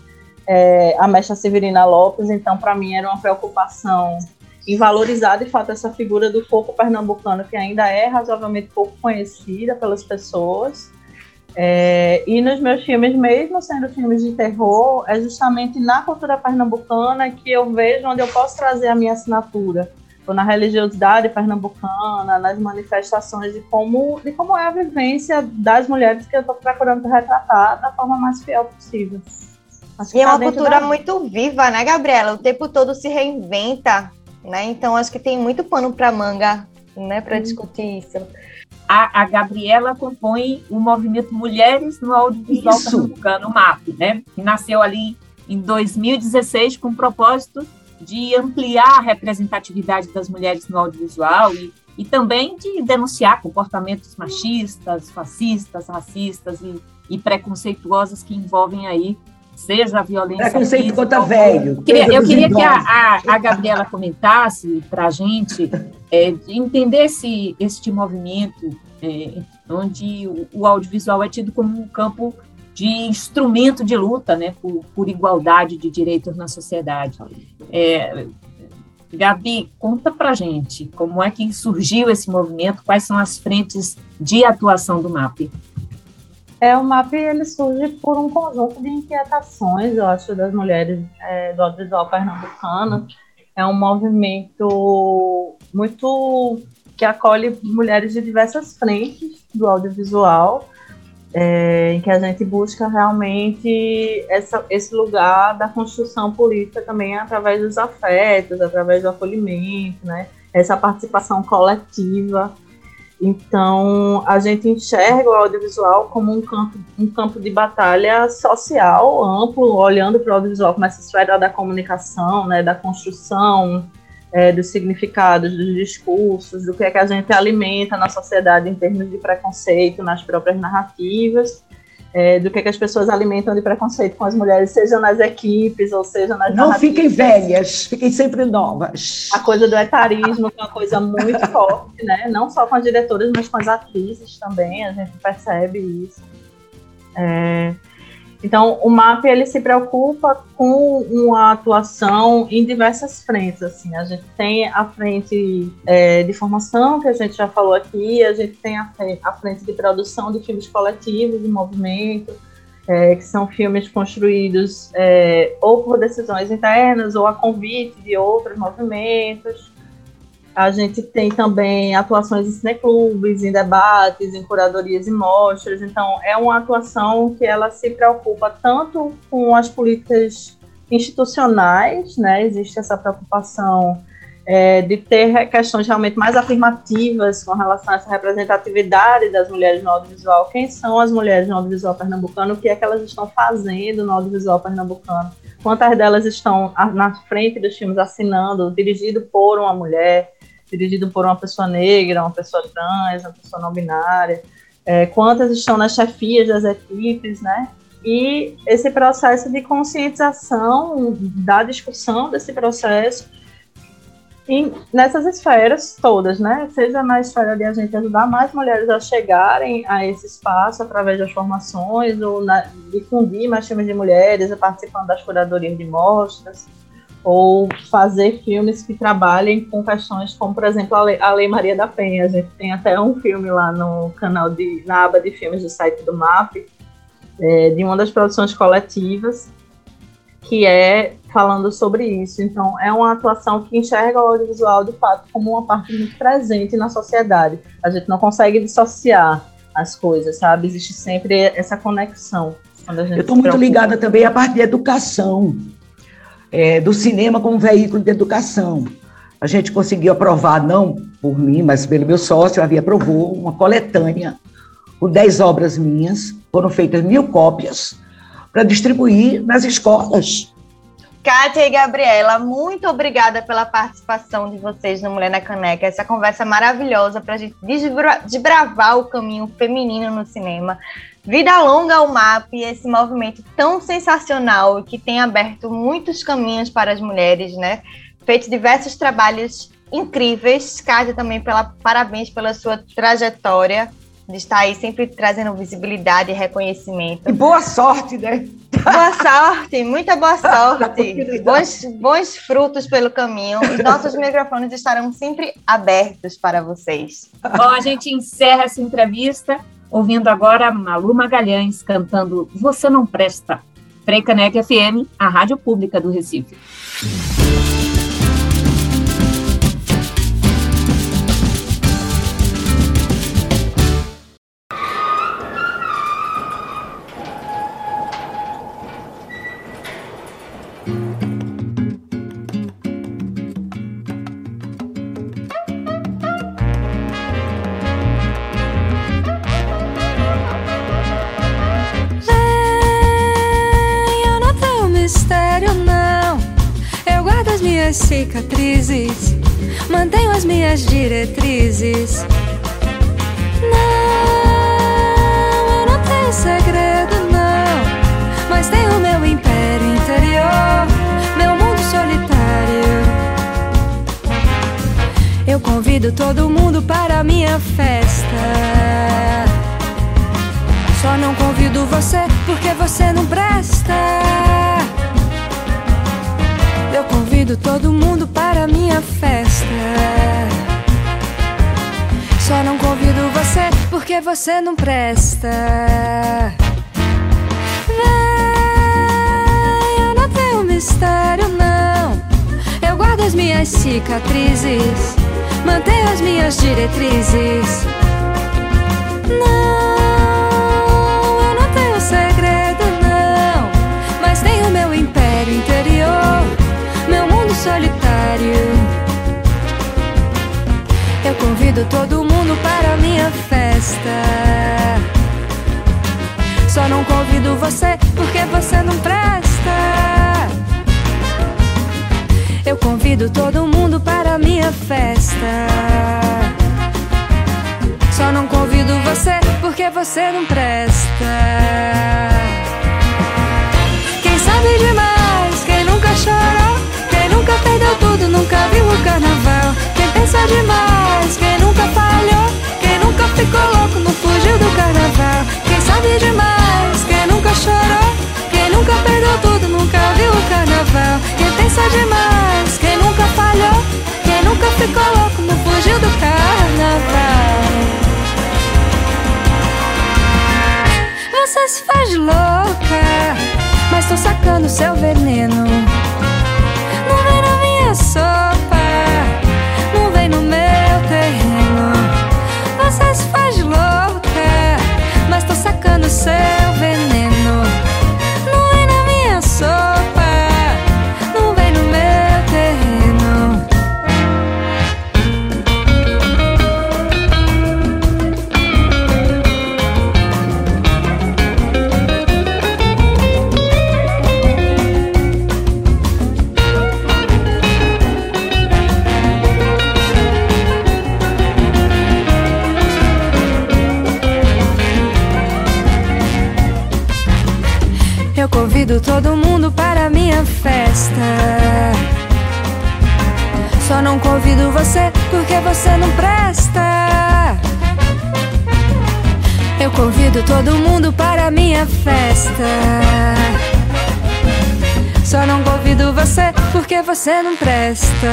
é, a mestra Severina Lopes, então para mim era uma preocupação em valorizar de fato essa figura do corpo pernambucano que ainda é razoavelmente pouco conhecida pelas pessoas. É, e nos meus filmes, mesmo sendo filmes de terror, é justamente na cultura pernambucana que eu vejo onde eu posso trazer a minha assinatura tipo, na religiosidade pernambucana, nas manifestações de como, de como é a vivência das mulheres que eu estou procurando retratar da forma mais fiel possível. Acho e é tá uma cultura da... muito viva, né, Gabriela? O tempo todo se reinventa, né? Então acho que tem muito pano para manga, né, para hum. discutir isso. A, a, Gabriela compõe o movimento Mulheres no Audiovisual isso. Pernambucano, o MAP, né? Que nasceu ali em 2016 com o propósito de ampliar a representatividade das mulheres no audiovisual e, e também de denunciar comportamentos machistas, fascistas, racistas e, e preconceituosos que envolvem aí seja a violência Preconceito física, contra velho. Eu queria, eu queria que a, a, a, Gabriela comentasse para a gente é, entender esse, este movimento é, onde o, o, audiovisual é tido como um campo de instrumento de luta né, por, por igualdade de direitos na sociedade. É, Gabi, conta para gente como é que surgiu esse movimento, quais são as frentes de atuação do MAP? É, o MAP ele surge por um conjunto de inquietações, eu acho, das mulheres é, do audiovisual pernambucano. É um movimento muito que acolhe mulheres de diversas frentes do audiovisual, é, em que a gente busca realmente essa, esse lugar da construção política também através dos afetos, através do acolhimento, né? essa participação coletiva. Então, a gente enxerga o audiovisual como um campo, um campo de batalha social amplo, olhando para o audiovisual como essa esfera da comunicação, né, da construção, é, dos significados, dos discursos, do que é que a gente alimenta na sociedade em termos de preconceito nas próprias narrativas, é, do que é que as pessoas alimentam de preconceito com as mulheres, seja nas equipes ou seja nas Não fiquem velhas, fiquem sempre novas. A coisa do etarismo, que é uma coisa muito forte, né? Não só com as diretoras, mas com as atrizes também, a gente percebe isso. É, então, o MAP ele se preocupa com uma atuação em diversas frentes. Assim, a gente tem a frente é, de formação, que a gente já falou aqui, a gente tem a frente, a frente de produção de filmes coletivos, de movimento, é, que são filmes construídos é, ou por decisões internas ou a convite de outros movimentos. A gente tem também atuações em cineclubes, em debates, em curadorias e mostras. Então, é uma atuação que ela se preocupa tanto com as políticas institucionais, né? Existe essa preocupação é, de ter questões realmente mais afirmativas com relação a essa representatividade das mulheres no audiovisual. Quem são as mulheres no audiovisual pernambucano? O que é que elas estão fazendo no audiovisual pernambucano? Quantas delas estão na frente dos filmes assinando, dirigido por uma mulher? Dirigido por uma pessoa negra, uma pessoa trans, uma pessoa não binária, é, quantas estão nas chefias das equipes, né? E esse processo de conscientização, da discussão desse processo em, nessas esferas todas, né? Seja na esfera de a gente ajudar mais mulheres a chegarem a esse espaço através das formações, ou na, difundir mais filmes de mulheres, participando das curadorias de mostras, ou fazer filmes que trabalhem com questões como, por exemplo, a Lei, a Lei, Maria da Penha. A gente tem até um filme lá no canal, de, na aba de filmes do site do MAP, é, de uma das produções coletivas, que é falando sobre isso. Então, é uma atuação que enxerga o audiovisual, de fato, como uma parte muito presente na sociedade. A gente não consegue dissociar as coisas, sabe? Existe sempre essa conexão. Eu estou muito ligada também à parte de educação é, do cinema como veículo de educação. A gente conseguiu aprovar, não por mim, mas pelo meu sócio, havia aprovou uma coletânea com 10 obras minhas, foram feitas mil cópias para distribuir nas escolas. Kátia e Gabriela, muito obrigada pela participação de vocês no Mulher na Caneca. Essa conversa maravilhosa para a gente desbravar o caminho feminino no cinema. Vida longa ao MAP, esse movimento tão sensacional que tem aberto muitos caminhos para as mulheres, né? Feito diversos trabalhos incríveis. Cátia também pela parabéns pela sua trajetória de estar aí sempre trazendo visibilidade e reconhecimento. E boa sorte, né? Boa sorte, muita boa sorte. bons, bons frutos pelo caminho. E nossos microfones estarão sempre abertos para vocês. Bom, a gente encerra essa entrevista ouvindo agora Malu Magalhães cantando Você Não Presta. Freicanec FM, a rádio pública do Recife. Diretrizes. Não, eu não tenho segredo, não, mas tenho meu império interior, meu mundo solitário. Eu convido todo mundo para a minha festa. Só não convido você porque você não presta. Eu convido todo mundo para minha festa. Só não convido você porque você não presta. Vem, eu não tenho mistério, não. Eu guardo as minhas cicatrizes, mantenho as minhas diretrizes. Não, convido todo mundo para minha festa. Só não convido você porque você não presta. Eu convido todo mundo para minha festa. Só não convido você porque você não presta. Quem sabe demais, quem nunca chorou, quem nunca perdeu tudo, nunca viu o carnaval. Pensa demais, quem nunca falhou, quem nunca ficou louco, não fugiu do carnaval. Quem sabe demais, quem nunca chorou, quem nunca perdeu tudo, nunca viu o carnaval. Quem pensa demais, quem nunca falhou, quem nunca ficou louco, não fugiu do carnaval. Você se faz louca, mas tô sacando seu veneno. Não vem minha sopa, sacando Só não convido você porque você não presta. Eu convido todo mundo para minha festa. Só não convido você porque você não presta.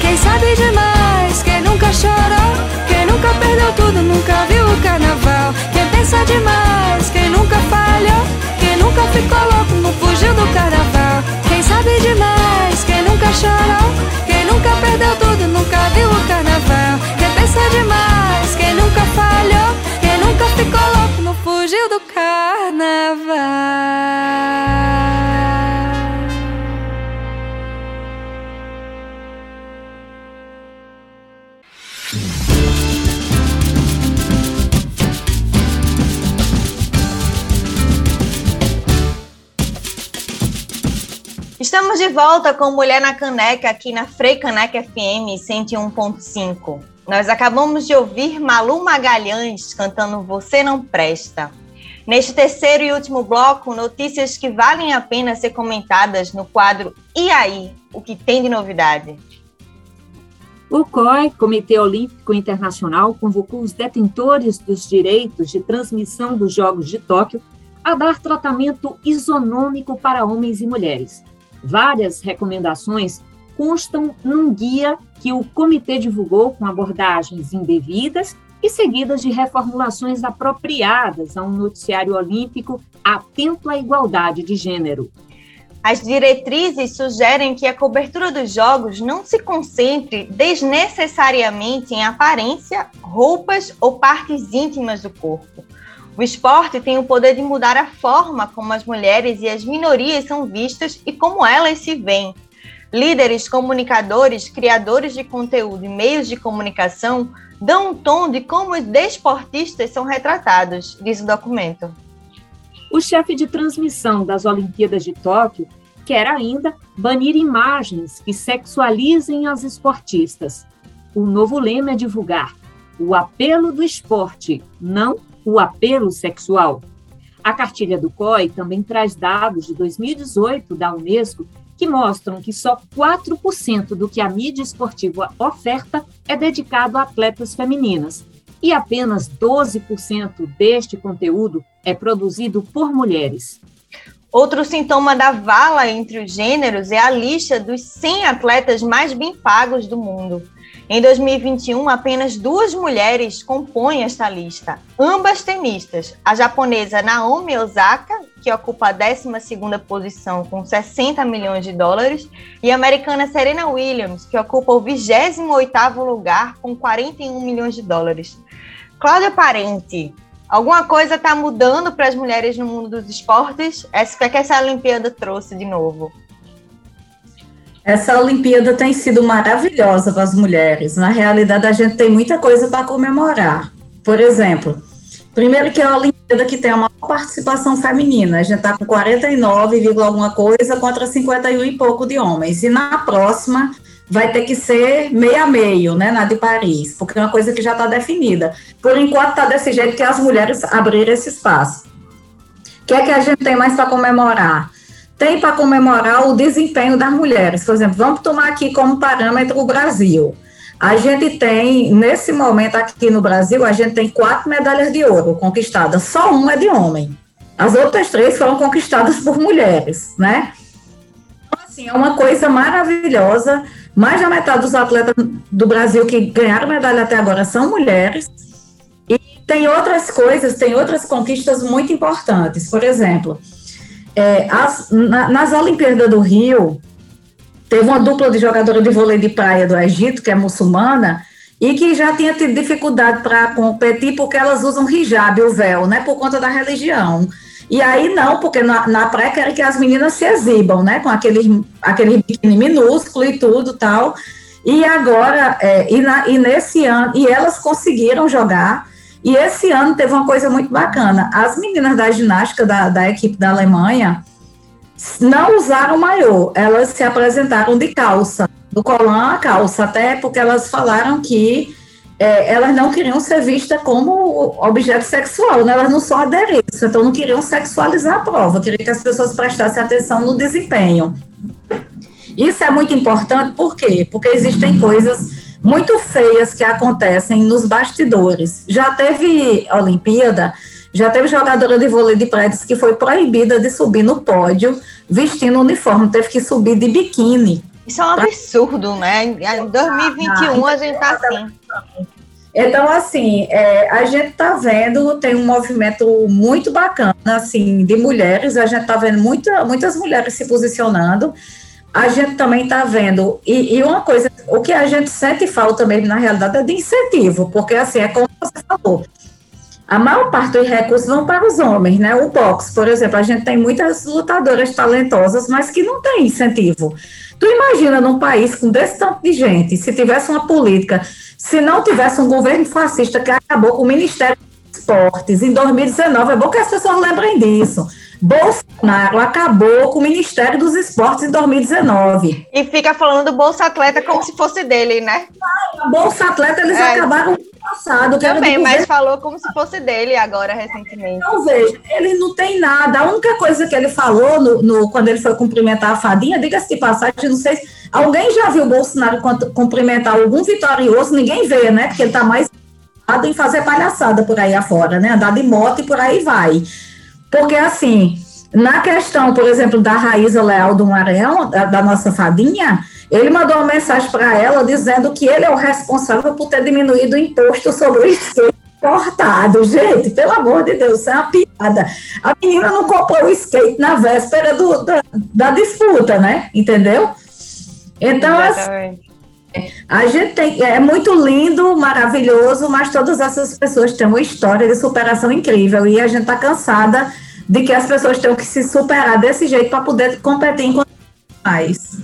Quem sabe demais, quem nunca chorou, quem nunca perdeu tudo, nunca viu o carnaval. Quem pensa demais, quem nunca falhou, nunca ficou louco, não fugiu do carnaval. Quem sabe demais, quem nunca chorou, quem nunca perdeu tudo, nunca viu o carnaval. Quem pensa demais, quem nunca falhou, quem nunca ficou louco, não fugiu do carnaval. Estamos de volta com Mulher na Caneca aqui na Frei Caneca FM 101.5. Nós acabamos de ouvir Malu Magalhães cantando Você Não Presta. Neste terceiro e último bloco, notícias que valem a pena ser comentadas no quadro E aí? O que tem de novidade? O COI, Comitê Olímpico Internacional, convocou os detentores dos direitos de transmissão dos Jogos de Tóquio a dar tratamento isonômico para homens e mulheres. Várias recomendações constam num guia que o comitê divulgou com abordagens indevidas e seguidas de reformulações apropriadas a um noticiário olímpico atento à igualdade de gênero. As diretrizes sugerem que a cobertura dos jogos não se concentre desnecessariamente em aparência, roupas ou partes íntimas do corpo. O esporte tem o poder de mudar a forma como as mulheres e as minorias são vistas e como elas se veem. Líderes, comunicadores, criadores de conteúdo e meios de comunicação dão um tom de como os desportistas são retratados, diz o documento. O chefe de transmissão das Olimpíadas de Tóquio quer ainda banir imagens que sexualizem as esportistas. O novo lema é divulgar o apelo do esporte, não o apelo sexual. A cartilha do COI também traz dados de 2018 da Unesco que mostram que só 4% do que a mídia esportiva oferta é dedicado a atletas femininas e apenas 12% deste conteúdo é produzido por mulheres. Outro sintoma da vala entre os gêneros é a lista dos 100 atletas mais bem pagos do mundo. Em 2021, apenas duas mulheres compõem esta lista, ambas tenistas. A japonesa Naomi Osaka, que ocupa a 12ª posição com 60 milhões de dólares, e a americana Serena Williams, que ocupa o 28º lugar com 41 milhões de dólares. Cláudia Parente, alguma coisa está mudando para as mulheres no mundo dos esportes? Essa que essa Olimpíada trouxe de novo. Essa Olimpíada tem sido maravilhosa para as mulheres. Na realidade, a gente tem muita coisa para comemorar. Por exemplo, primeiro que é a Olimpíada que tem a maior participação feminina. A gente está com 49, alguma coisa contra 51 e pouco de homens. E na próxima vai ter que ser meio a meio, né, na de Paris, porque é uma coisa que já está definida. Por enquanto está desse jeito que as mulheres abriram esse espaço. O que é que a gente tem mais para comemorar? Tem para comemorar o desempenho das mulheres. Por exemplo, vamos tomar aqui como parâmetro o Brasil. A gente tem, nesse momento aqui no Brasil, a gente tem quatro medalhas de ouro conquistadas, só uma é de homem. As outras três foram conquistadas por mulheres, né? Então, assim, é uma coisa maravilhosa. Mais da metade dos atletas do Brasil que ganharam medalha até agora são mulheres. E tem outras coisas, tem outras conquistas muito importantes. Por exemplo, é, as, na, nas Olimpíadas do Rio, teve uma dupla de jogadora de vôlei de praia do Egito, que é muçulmana, e que já tinha tido dificuldade para competir porque elas usam hijab, o véu, né, por conta da religião. E aí não, porque na, na praia querem que as meninas se exibam, né? Com aquele, aquele biquíni minúsculo e tudo tal. E agora, é, e, na, e nesse ano, e elas conseguiram jogar. E esse ano teve uma coisa muito bacana. As meninas da ginástica da, da equipe da Alemanha não usaram maiô, elas se apresentaram de calça, do colã à calça, até porque elas falaram que é, elas não queriam ser vistas como objeto sexual, né? elas não são adereços, então não queriam sexualizar a prova, queriam que as pessoas prestassem atenção no desempenho. Isso é muito importante, por quê? Porque existem coisas muito feias que acontecem nos bastidores. Já teve Olimpíada, já teve jogadora de vôlei de prédios que foi proibida de subir no pódio vestindo uniforme, teve que subir de biquíni. Isso é um absurdo, né? Em 2021 a gente tá assim. Então, assim, é, a gente está vendo, tem um movimento muito bacana, assim, de mulheres, a gente está vendo muita, muitas mulheres se posicionando, a gente também está vendo, e, e, uma coisa, o que a gente sente falta mesmo, na realidade, é de incentivo, porque, assim, é como você falou, a maior parte dos recursos vão para os homens, né? O boxe, por exemplo, a gente tem muitas lutadoras talentosas, mas que não tem incentivo. Tu imagina num país com desse tanto de gente, se tivesse uma política, se não tivesse um governo fascista que acabou com o Ministério Esportes em 2019, é bom que as pessoas lembrem disso. Bolsonaro acabou com o Ministério dos Esportes em 2019. E fica falando do Bolsa Atleta como se fosse dele, né? Ah, Bolsa Atleta eles é. acabaram no passado. Também, mas falou como se fosse dele agora, recentemente. Então, veja, ele não tem nada. A única coisa que ele falou no, no quando ele foi cumprimentar a fadinha, diga-se de passagem, não sei se alguém já viu o Bolsonaro cumprimentar algum vitorioso, ninguém vê, né? Porque ele está mais em fazer palhaçada por aí afora, né? Andar de moto e por aí vai. Porque, assim, na questão, por exemplo, da Raíza Leal do Maranhão, da, da nossa fadinha, ele mandou uma mensagem para ela dizendo que ele é o responsável por ter diminuído o imposto sobre o skate cortado. Gente, pelo amor de Deus, isso é uma piada. A menina não comprou o skate na véspera do, da, da disputa, né? Entendeu? Então, assim, a gente tem, é muito lindo, maravilhoso, mas todas essas pessoas têm uma história de superação incrível e a gente está cansada de que as pessoas tenham que se superar desse jeito para poder competir em mais.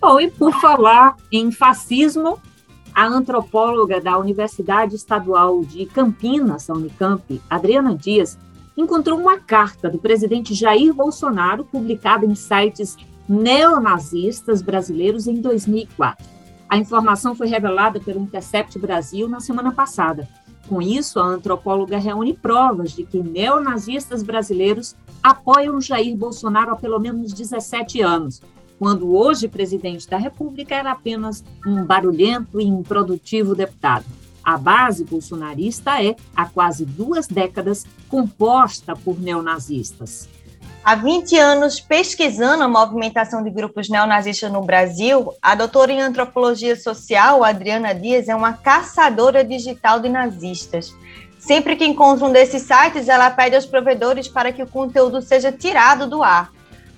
Bom, e por falar em fascismo, a antropóloga da Universidade Estadual de Campinas, a Unicamp, Adriana Dias, encontrou uma carta do presidente Jair Bolsonaro publicada em sites neonazistas brasileiros em 2004. A informação foi revelada pelo Intercept Brasil na semana passada. Com isso, a antropóloga reúne provas de que neonazistas brasileiros apoiam Jair Bolsonaro há pelo menos 17 anos, quando hoje presidente da República era apenas um barulhento e improdutivo deputado. A base bolsonarista é, há quase duas décadas, composta por neonazistas. Há 20 anos pesquisando a movimentação de grupos neonazistas no Brasil, a doutora em antropologia social, Adriana Dias, é uma caçadora digital de nazistas. Sempre que encontra um desses sites, ela pede aos provedores para que o conteúdo seja tirado do ar.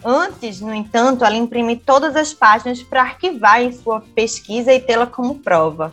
Antes, no entanto, ela imprime todas as páginas para arquivar em sua pesquisa e tê-la como prova.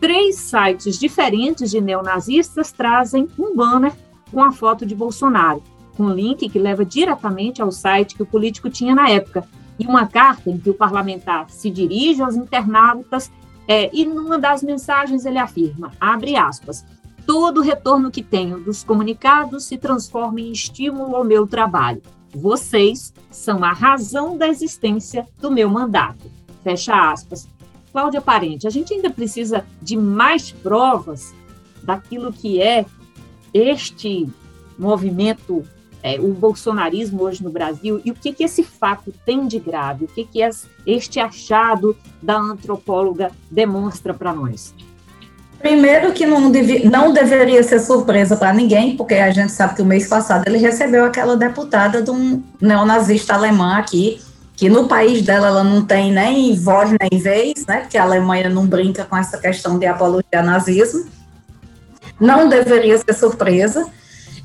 Três sites diferentes de neonazistas trazem um banner com a foto de Bolsonaro com link que leva diretamente ao site que o político tinha na época, e uma carta em que o parlamentar se dirige aos internautas é, e numa das mensagens ele afirma, abre aspas, todo retorno que tenho dos comunicados se transforma em estímulo ao meu trabalho. Vocês são a razão da existência do meu mandato. Fecha aspas. Cláudia Parente, a gente ainda precisa de mais provas daquilo que é este movimento é, o bolsonarismo hoje no Brasil e o que, que esse fato tem de grave, o que, que este achado da antropóloga demonstra para nós? Primeiro que não, devi, não deveria ser surpresa para ninguém, porque a gente sabe que o mês passado ele recebeu aquela deputada de um neonazista alemã aqui, que no país dela ela não tem nem voz nem vez, né? Porque a Alemanha não brinca com essa questão de apologia ao nazismo. Não deveria ser surpresa.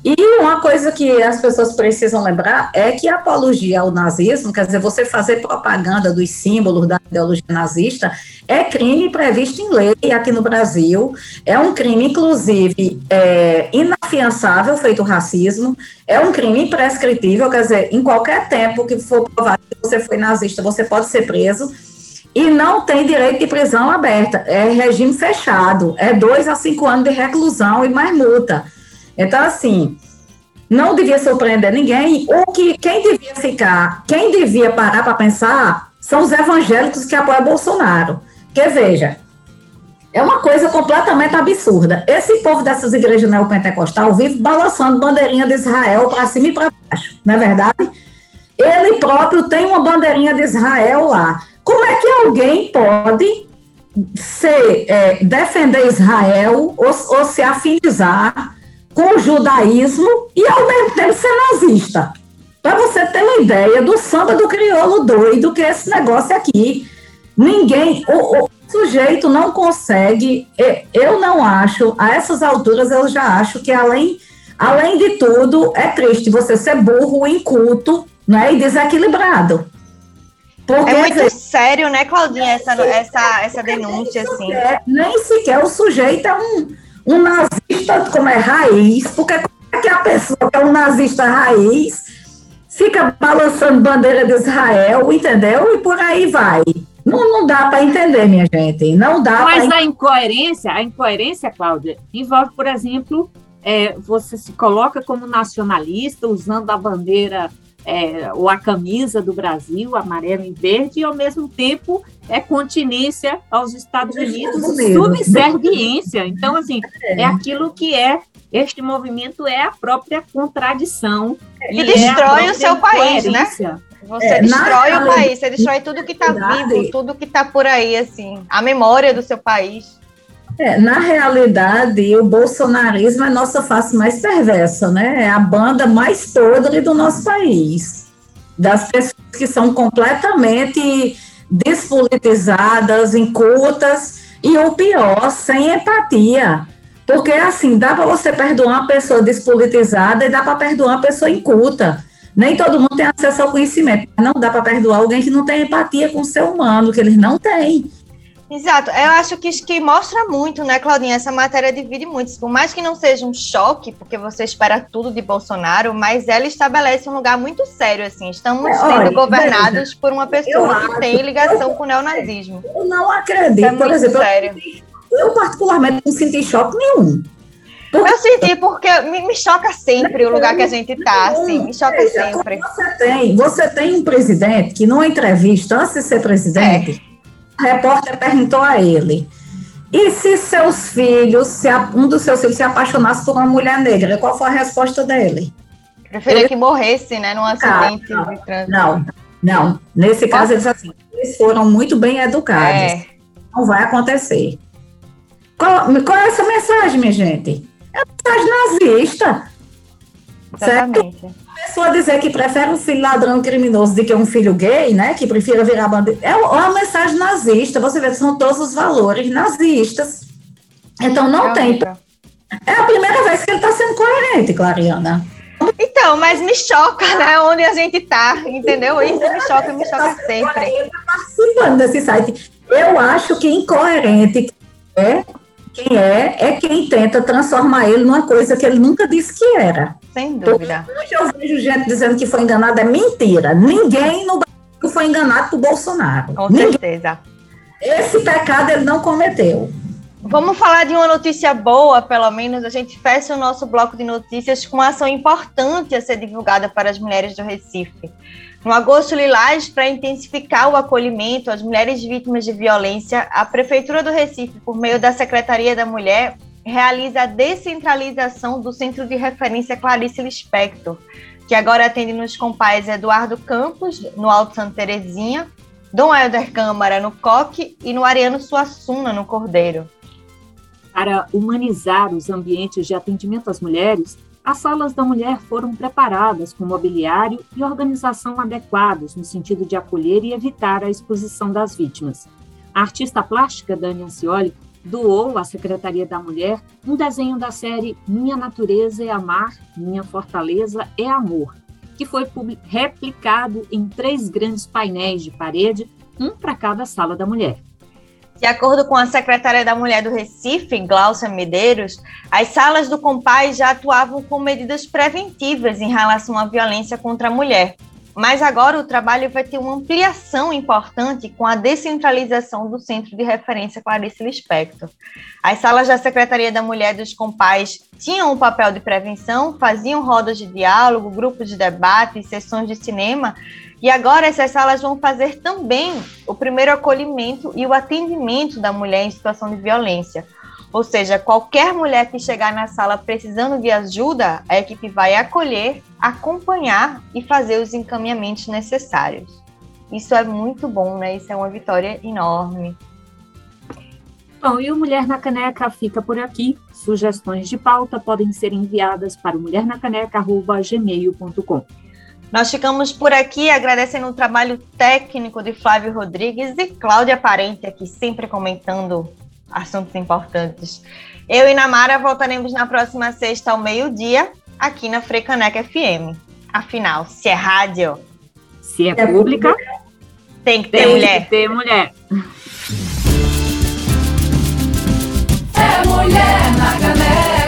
E uma coisa que as pessoas precisam lembrar é que a apologia ao nazismo, quer dizer, você fazer propaganda dos símbolos da ideologia nazista, é crime previsto em lei aqui no Brasil, é um crime, inclusive, é, inafiançável, feito racismo, é um crime imprescritível, quer dizer, em qualquer tempo que for provado que você foi nazista, você pode ser preso, e não tem direito de prisão aberta, é regime fechado, é dois a cinco anos de reclusão e mais multa. Então, assim, não devia surpreender ninguém. O que quem devia ficar, quem devia parar para pensar são os evangélicos que apoiam Bolsonaro. Porque, veja, é uma coisa completamente absurda. Esse povo dessas igrejas neopentecostal vive balançando bandeirinha de Israel para cima e para baixo, não é verdade? Ele próprio tem uma bandeirinha de Israel lá. Como é que alguém pode ser, é, defender Israel ou, ou se afinizar com o judaísmo e ao mesmo tempo ser nazista. Para você ter uma ideia do samba do crioulo doido que é esse negócio aqui. Ninguém, o, o sujeito não consegue, eu não acho, a essas alturas eu já acho que além, além de tudo, é triste você ser burro, inculto né, e desequilibrado. Porque, é muito sério, né, Claudinha, essa, essa, essa denúncia, assim. É, nem sequer o sujeito é um um nazista como é raiz, porque como é que a pessoa que é um nazista raiz fica balançando bandeira de Israel, entendeu? E por aí vai. Não, não dá para entender, minha gente. Não dá Mas a incoerência, a incoerência, Cláudia, envolve, por exemplo, é, você se coloca como nacionalista usando a bandeira é, ou a camisa do Brasil, amarelo e verde, e ao mesmo tempo é continência aos Estados Unidos, subserviência. Então, assim, é. é aquilo que é este movimento é a própria contradição. E, e destrói é o seu país, né? Você é, destrói o país, você destrói tudo que está vivo, tudo que está por aí, assim, a memória do seu país. É, na realidade, o bolsonarismo é nossa face mais perversa, né? É a banda mais podre do nosso país. Das pessoas que são completamente despolitizadas, incultas e o pior, sem empatia. Porque assim, dá para você perdoar uma pessoa despolitizada e dá para perdoar uma pessoa inculta. Nem todo mundo tem acesso ao conhecimento. Não dá para perdoar alguém que não tem empatia com o ser humano, que eles não têm. Exato, eu acho que, que mostra muito, né, Claudinha? Essa matéria divide muito. Por mais que não seja um choque, porque você espera tudo de Bolsonaro, mas ela estabelece um lugar muito sério, assim. Estamos é, sendo olha, governados veja, por uma pessoa que tem ligação eu, com o neonazismo. Eu não acredito, é por exemplo. Sério. Eu, eu, particularmente, não senti choque nenhum. Eu senti porque me, me choca sempre o lugar que a gente está, assim, me choca sempre. Você tem, você tem um presidente que, numa entrevista, antes de ser presidente, é repórter perguntou a ele: e se seus filhos, se um dos seus filhos se apaixonasse por uma mulher negra, qual foi a resposta dele? Preferia ele... que morresse, né, num acidente não, de trânsito. Não, não. Nesse caso, eles assim, eles foram muito bem educados. É. Não vai acontecer. Qual, qual é essa mensagem, minha gente? É mensagem nazista. Exatamente. Certo? A pessoa dizer que prefere um filho ladrão criminoso do que um filho gay, né? Que prefira virar bandeira. É uma mensagem nazista. Você vê, são todos os valores nazistas. Então não é tem. É a primeira vez que ele está sendo coerente, Clariana. Então, mas me choca, né? Onde a gente está, entendeu? Isso me choca, me choca sempre. Participando desse site. Eu acho que incoerente é quem é, é quem tenta transformar ele numa coisa que ele nunca disse que era. Sem dúvida. Porque hoje eu vejo gente dizendo que foi enganada, é mentira. Ninguém no foi enganado por Bolsonaro. Com certeza. Esse pecado ele não cometeu. Vamos falar de uma notícia boa, pelo menos. A gente fecha o nosso bloco de notícias com uma ação importante a ser divulgada para as mulheres do Recife. No Agosto Lilás, para intensificar o acolhimento às mulheres vítimas de violência, a Prefeitura do Recife, por meio da Secretaria da Mulher, realiza a descentralização do Centro de Referência Clarice Lispector, que agora atende nos compais Eduardo Campos, no Alto Santa Terezinha, Dom Helder Câmara, no Coque, e no Ariano Suassuna, no Cordeiro. Para humanizar os ambientes de atendimento às mulheres, as salas da mulher foram preparadas com mobiliário e organização adequados no sentido de acolher e evitar a exposição das vítimas. A artista plástica Dani Ancioli doou à Secretaria da Mulher um desenho da série Minha Natureza é Amar, Minha Fortaleza é Amor, que foi replicado em três grandes painéis de parede, um para cada sala da mulher. De acordo com a secretária da Mulher do Recife, Glaucia Medeiros, as salas do Compaz já atuavam com medidas preventivas em relação à violência contra a mulher. Mas agora o trabalho vai ter uma ampliação importante com a descentralização do Centro de Referência Clarice Lispector. As salas da Secretaria da Mulher dos Compais tinham o um papel de prevenção, faziam rodas de diálogo, grupos de debate, sessões de cinema, e agora essas salas vão fazer também o primeiro acolhimento e o atendimento da mulher em situação de violência. Ou seja, qualquer mulher que chegar na sala precisando de ajuda, a equipe vai acolher, acompanhar e fazer os encaminhamentos necessários. Isso é muito bom, né? Isso é uma vitória enorme. Bom, e o Mulher na Caneca fica por aqui. Sugestões de pauta podem ser enviadas para mulhernacaneca.gmail.com. Nós ficamos por aqui agradecendo o trabalho técnico de Flávio Rodrigues e Cláudia Parente, aqui sempre comentando assuntos importantes. Eu e Namara voltaremos na próxima sexta ao meio-dia, aqui na Frecaneca FM. Afinal, se é rádio. É se é, pública, pública, tem que ter tem mulher. Tem que ter mulher. É mulher na galera.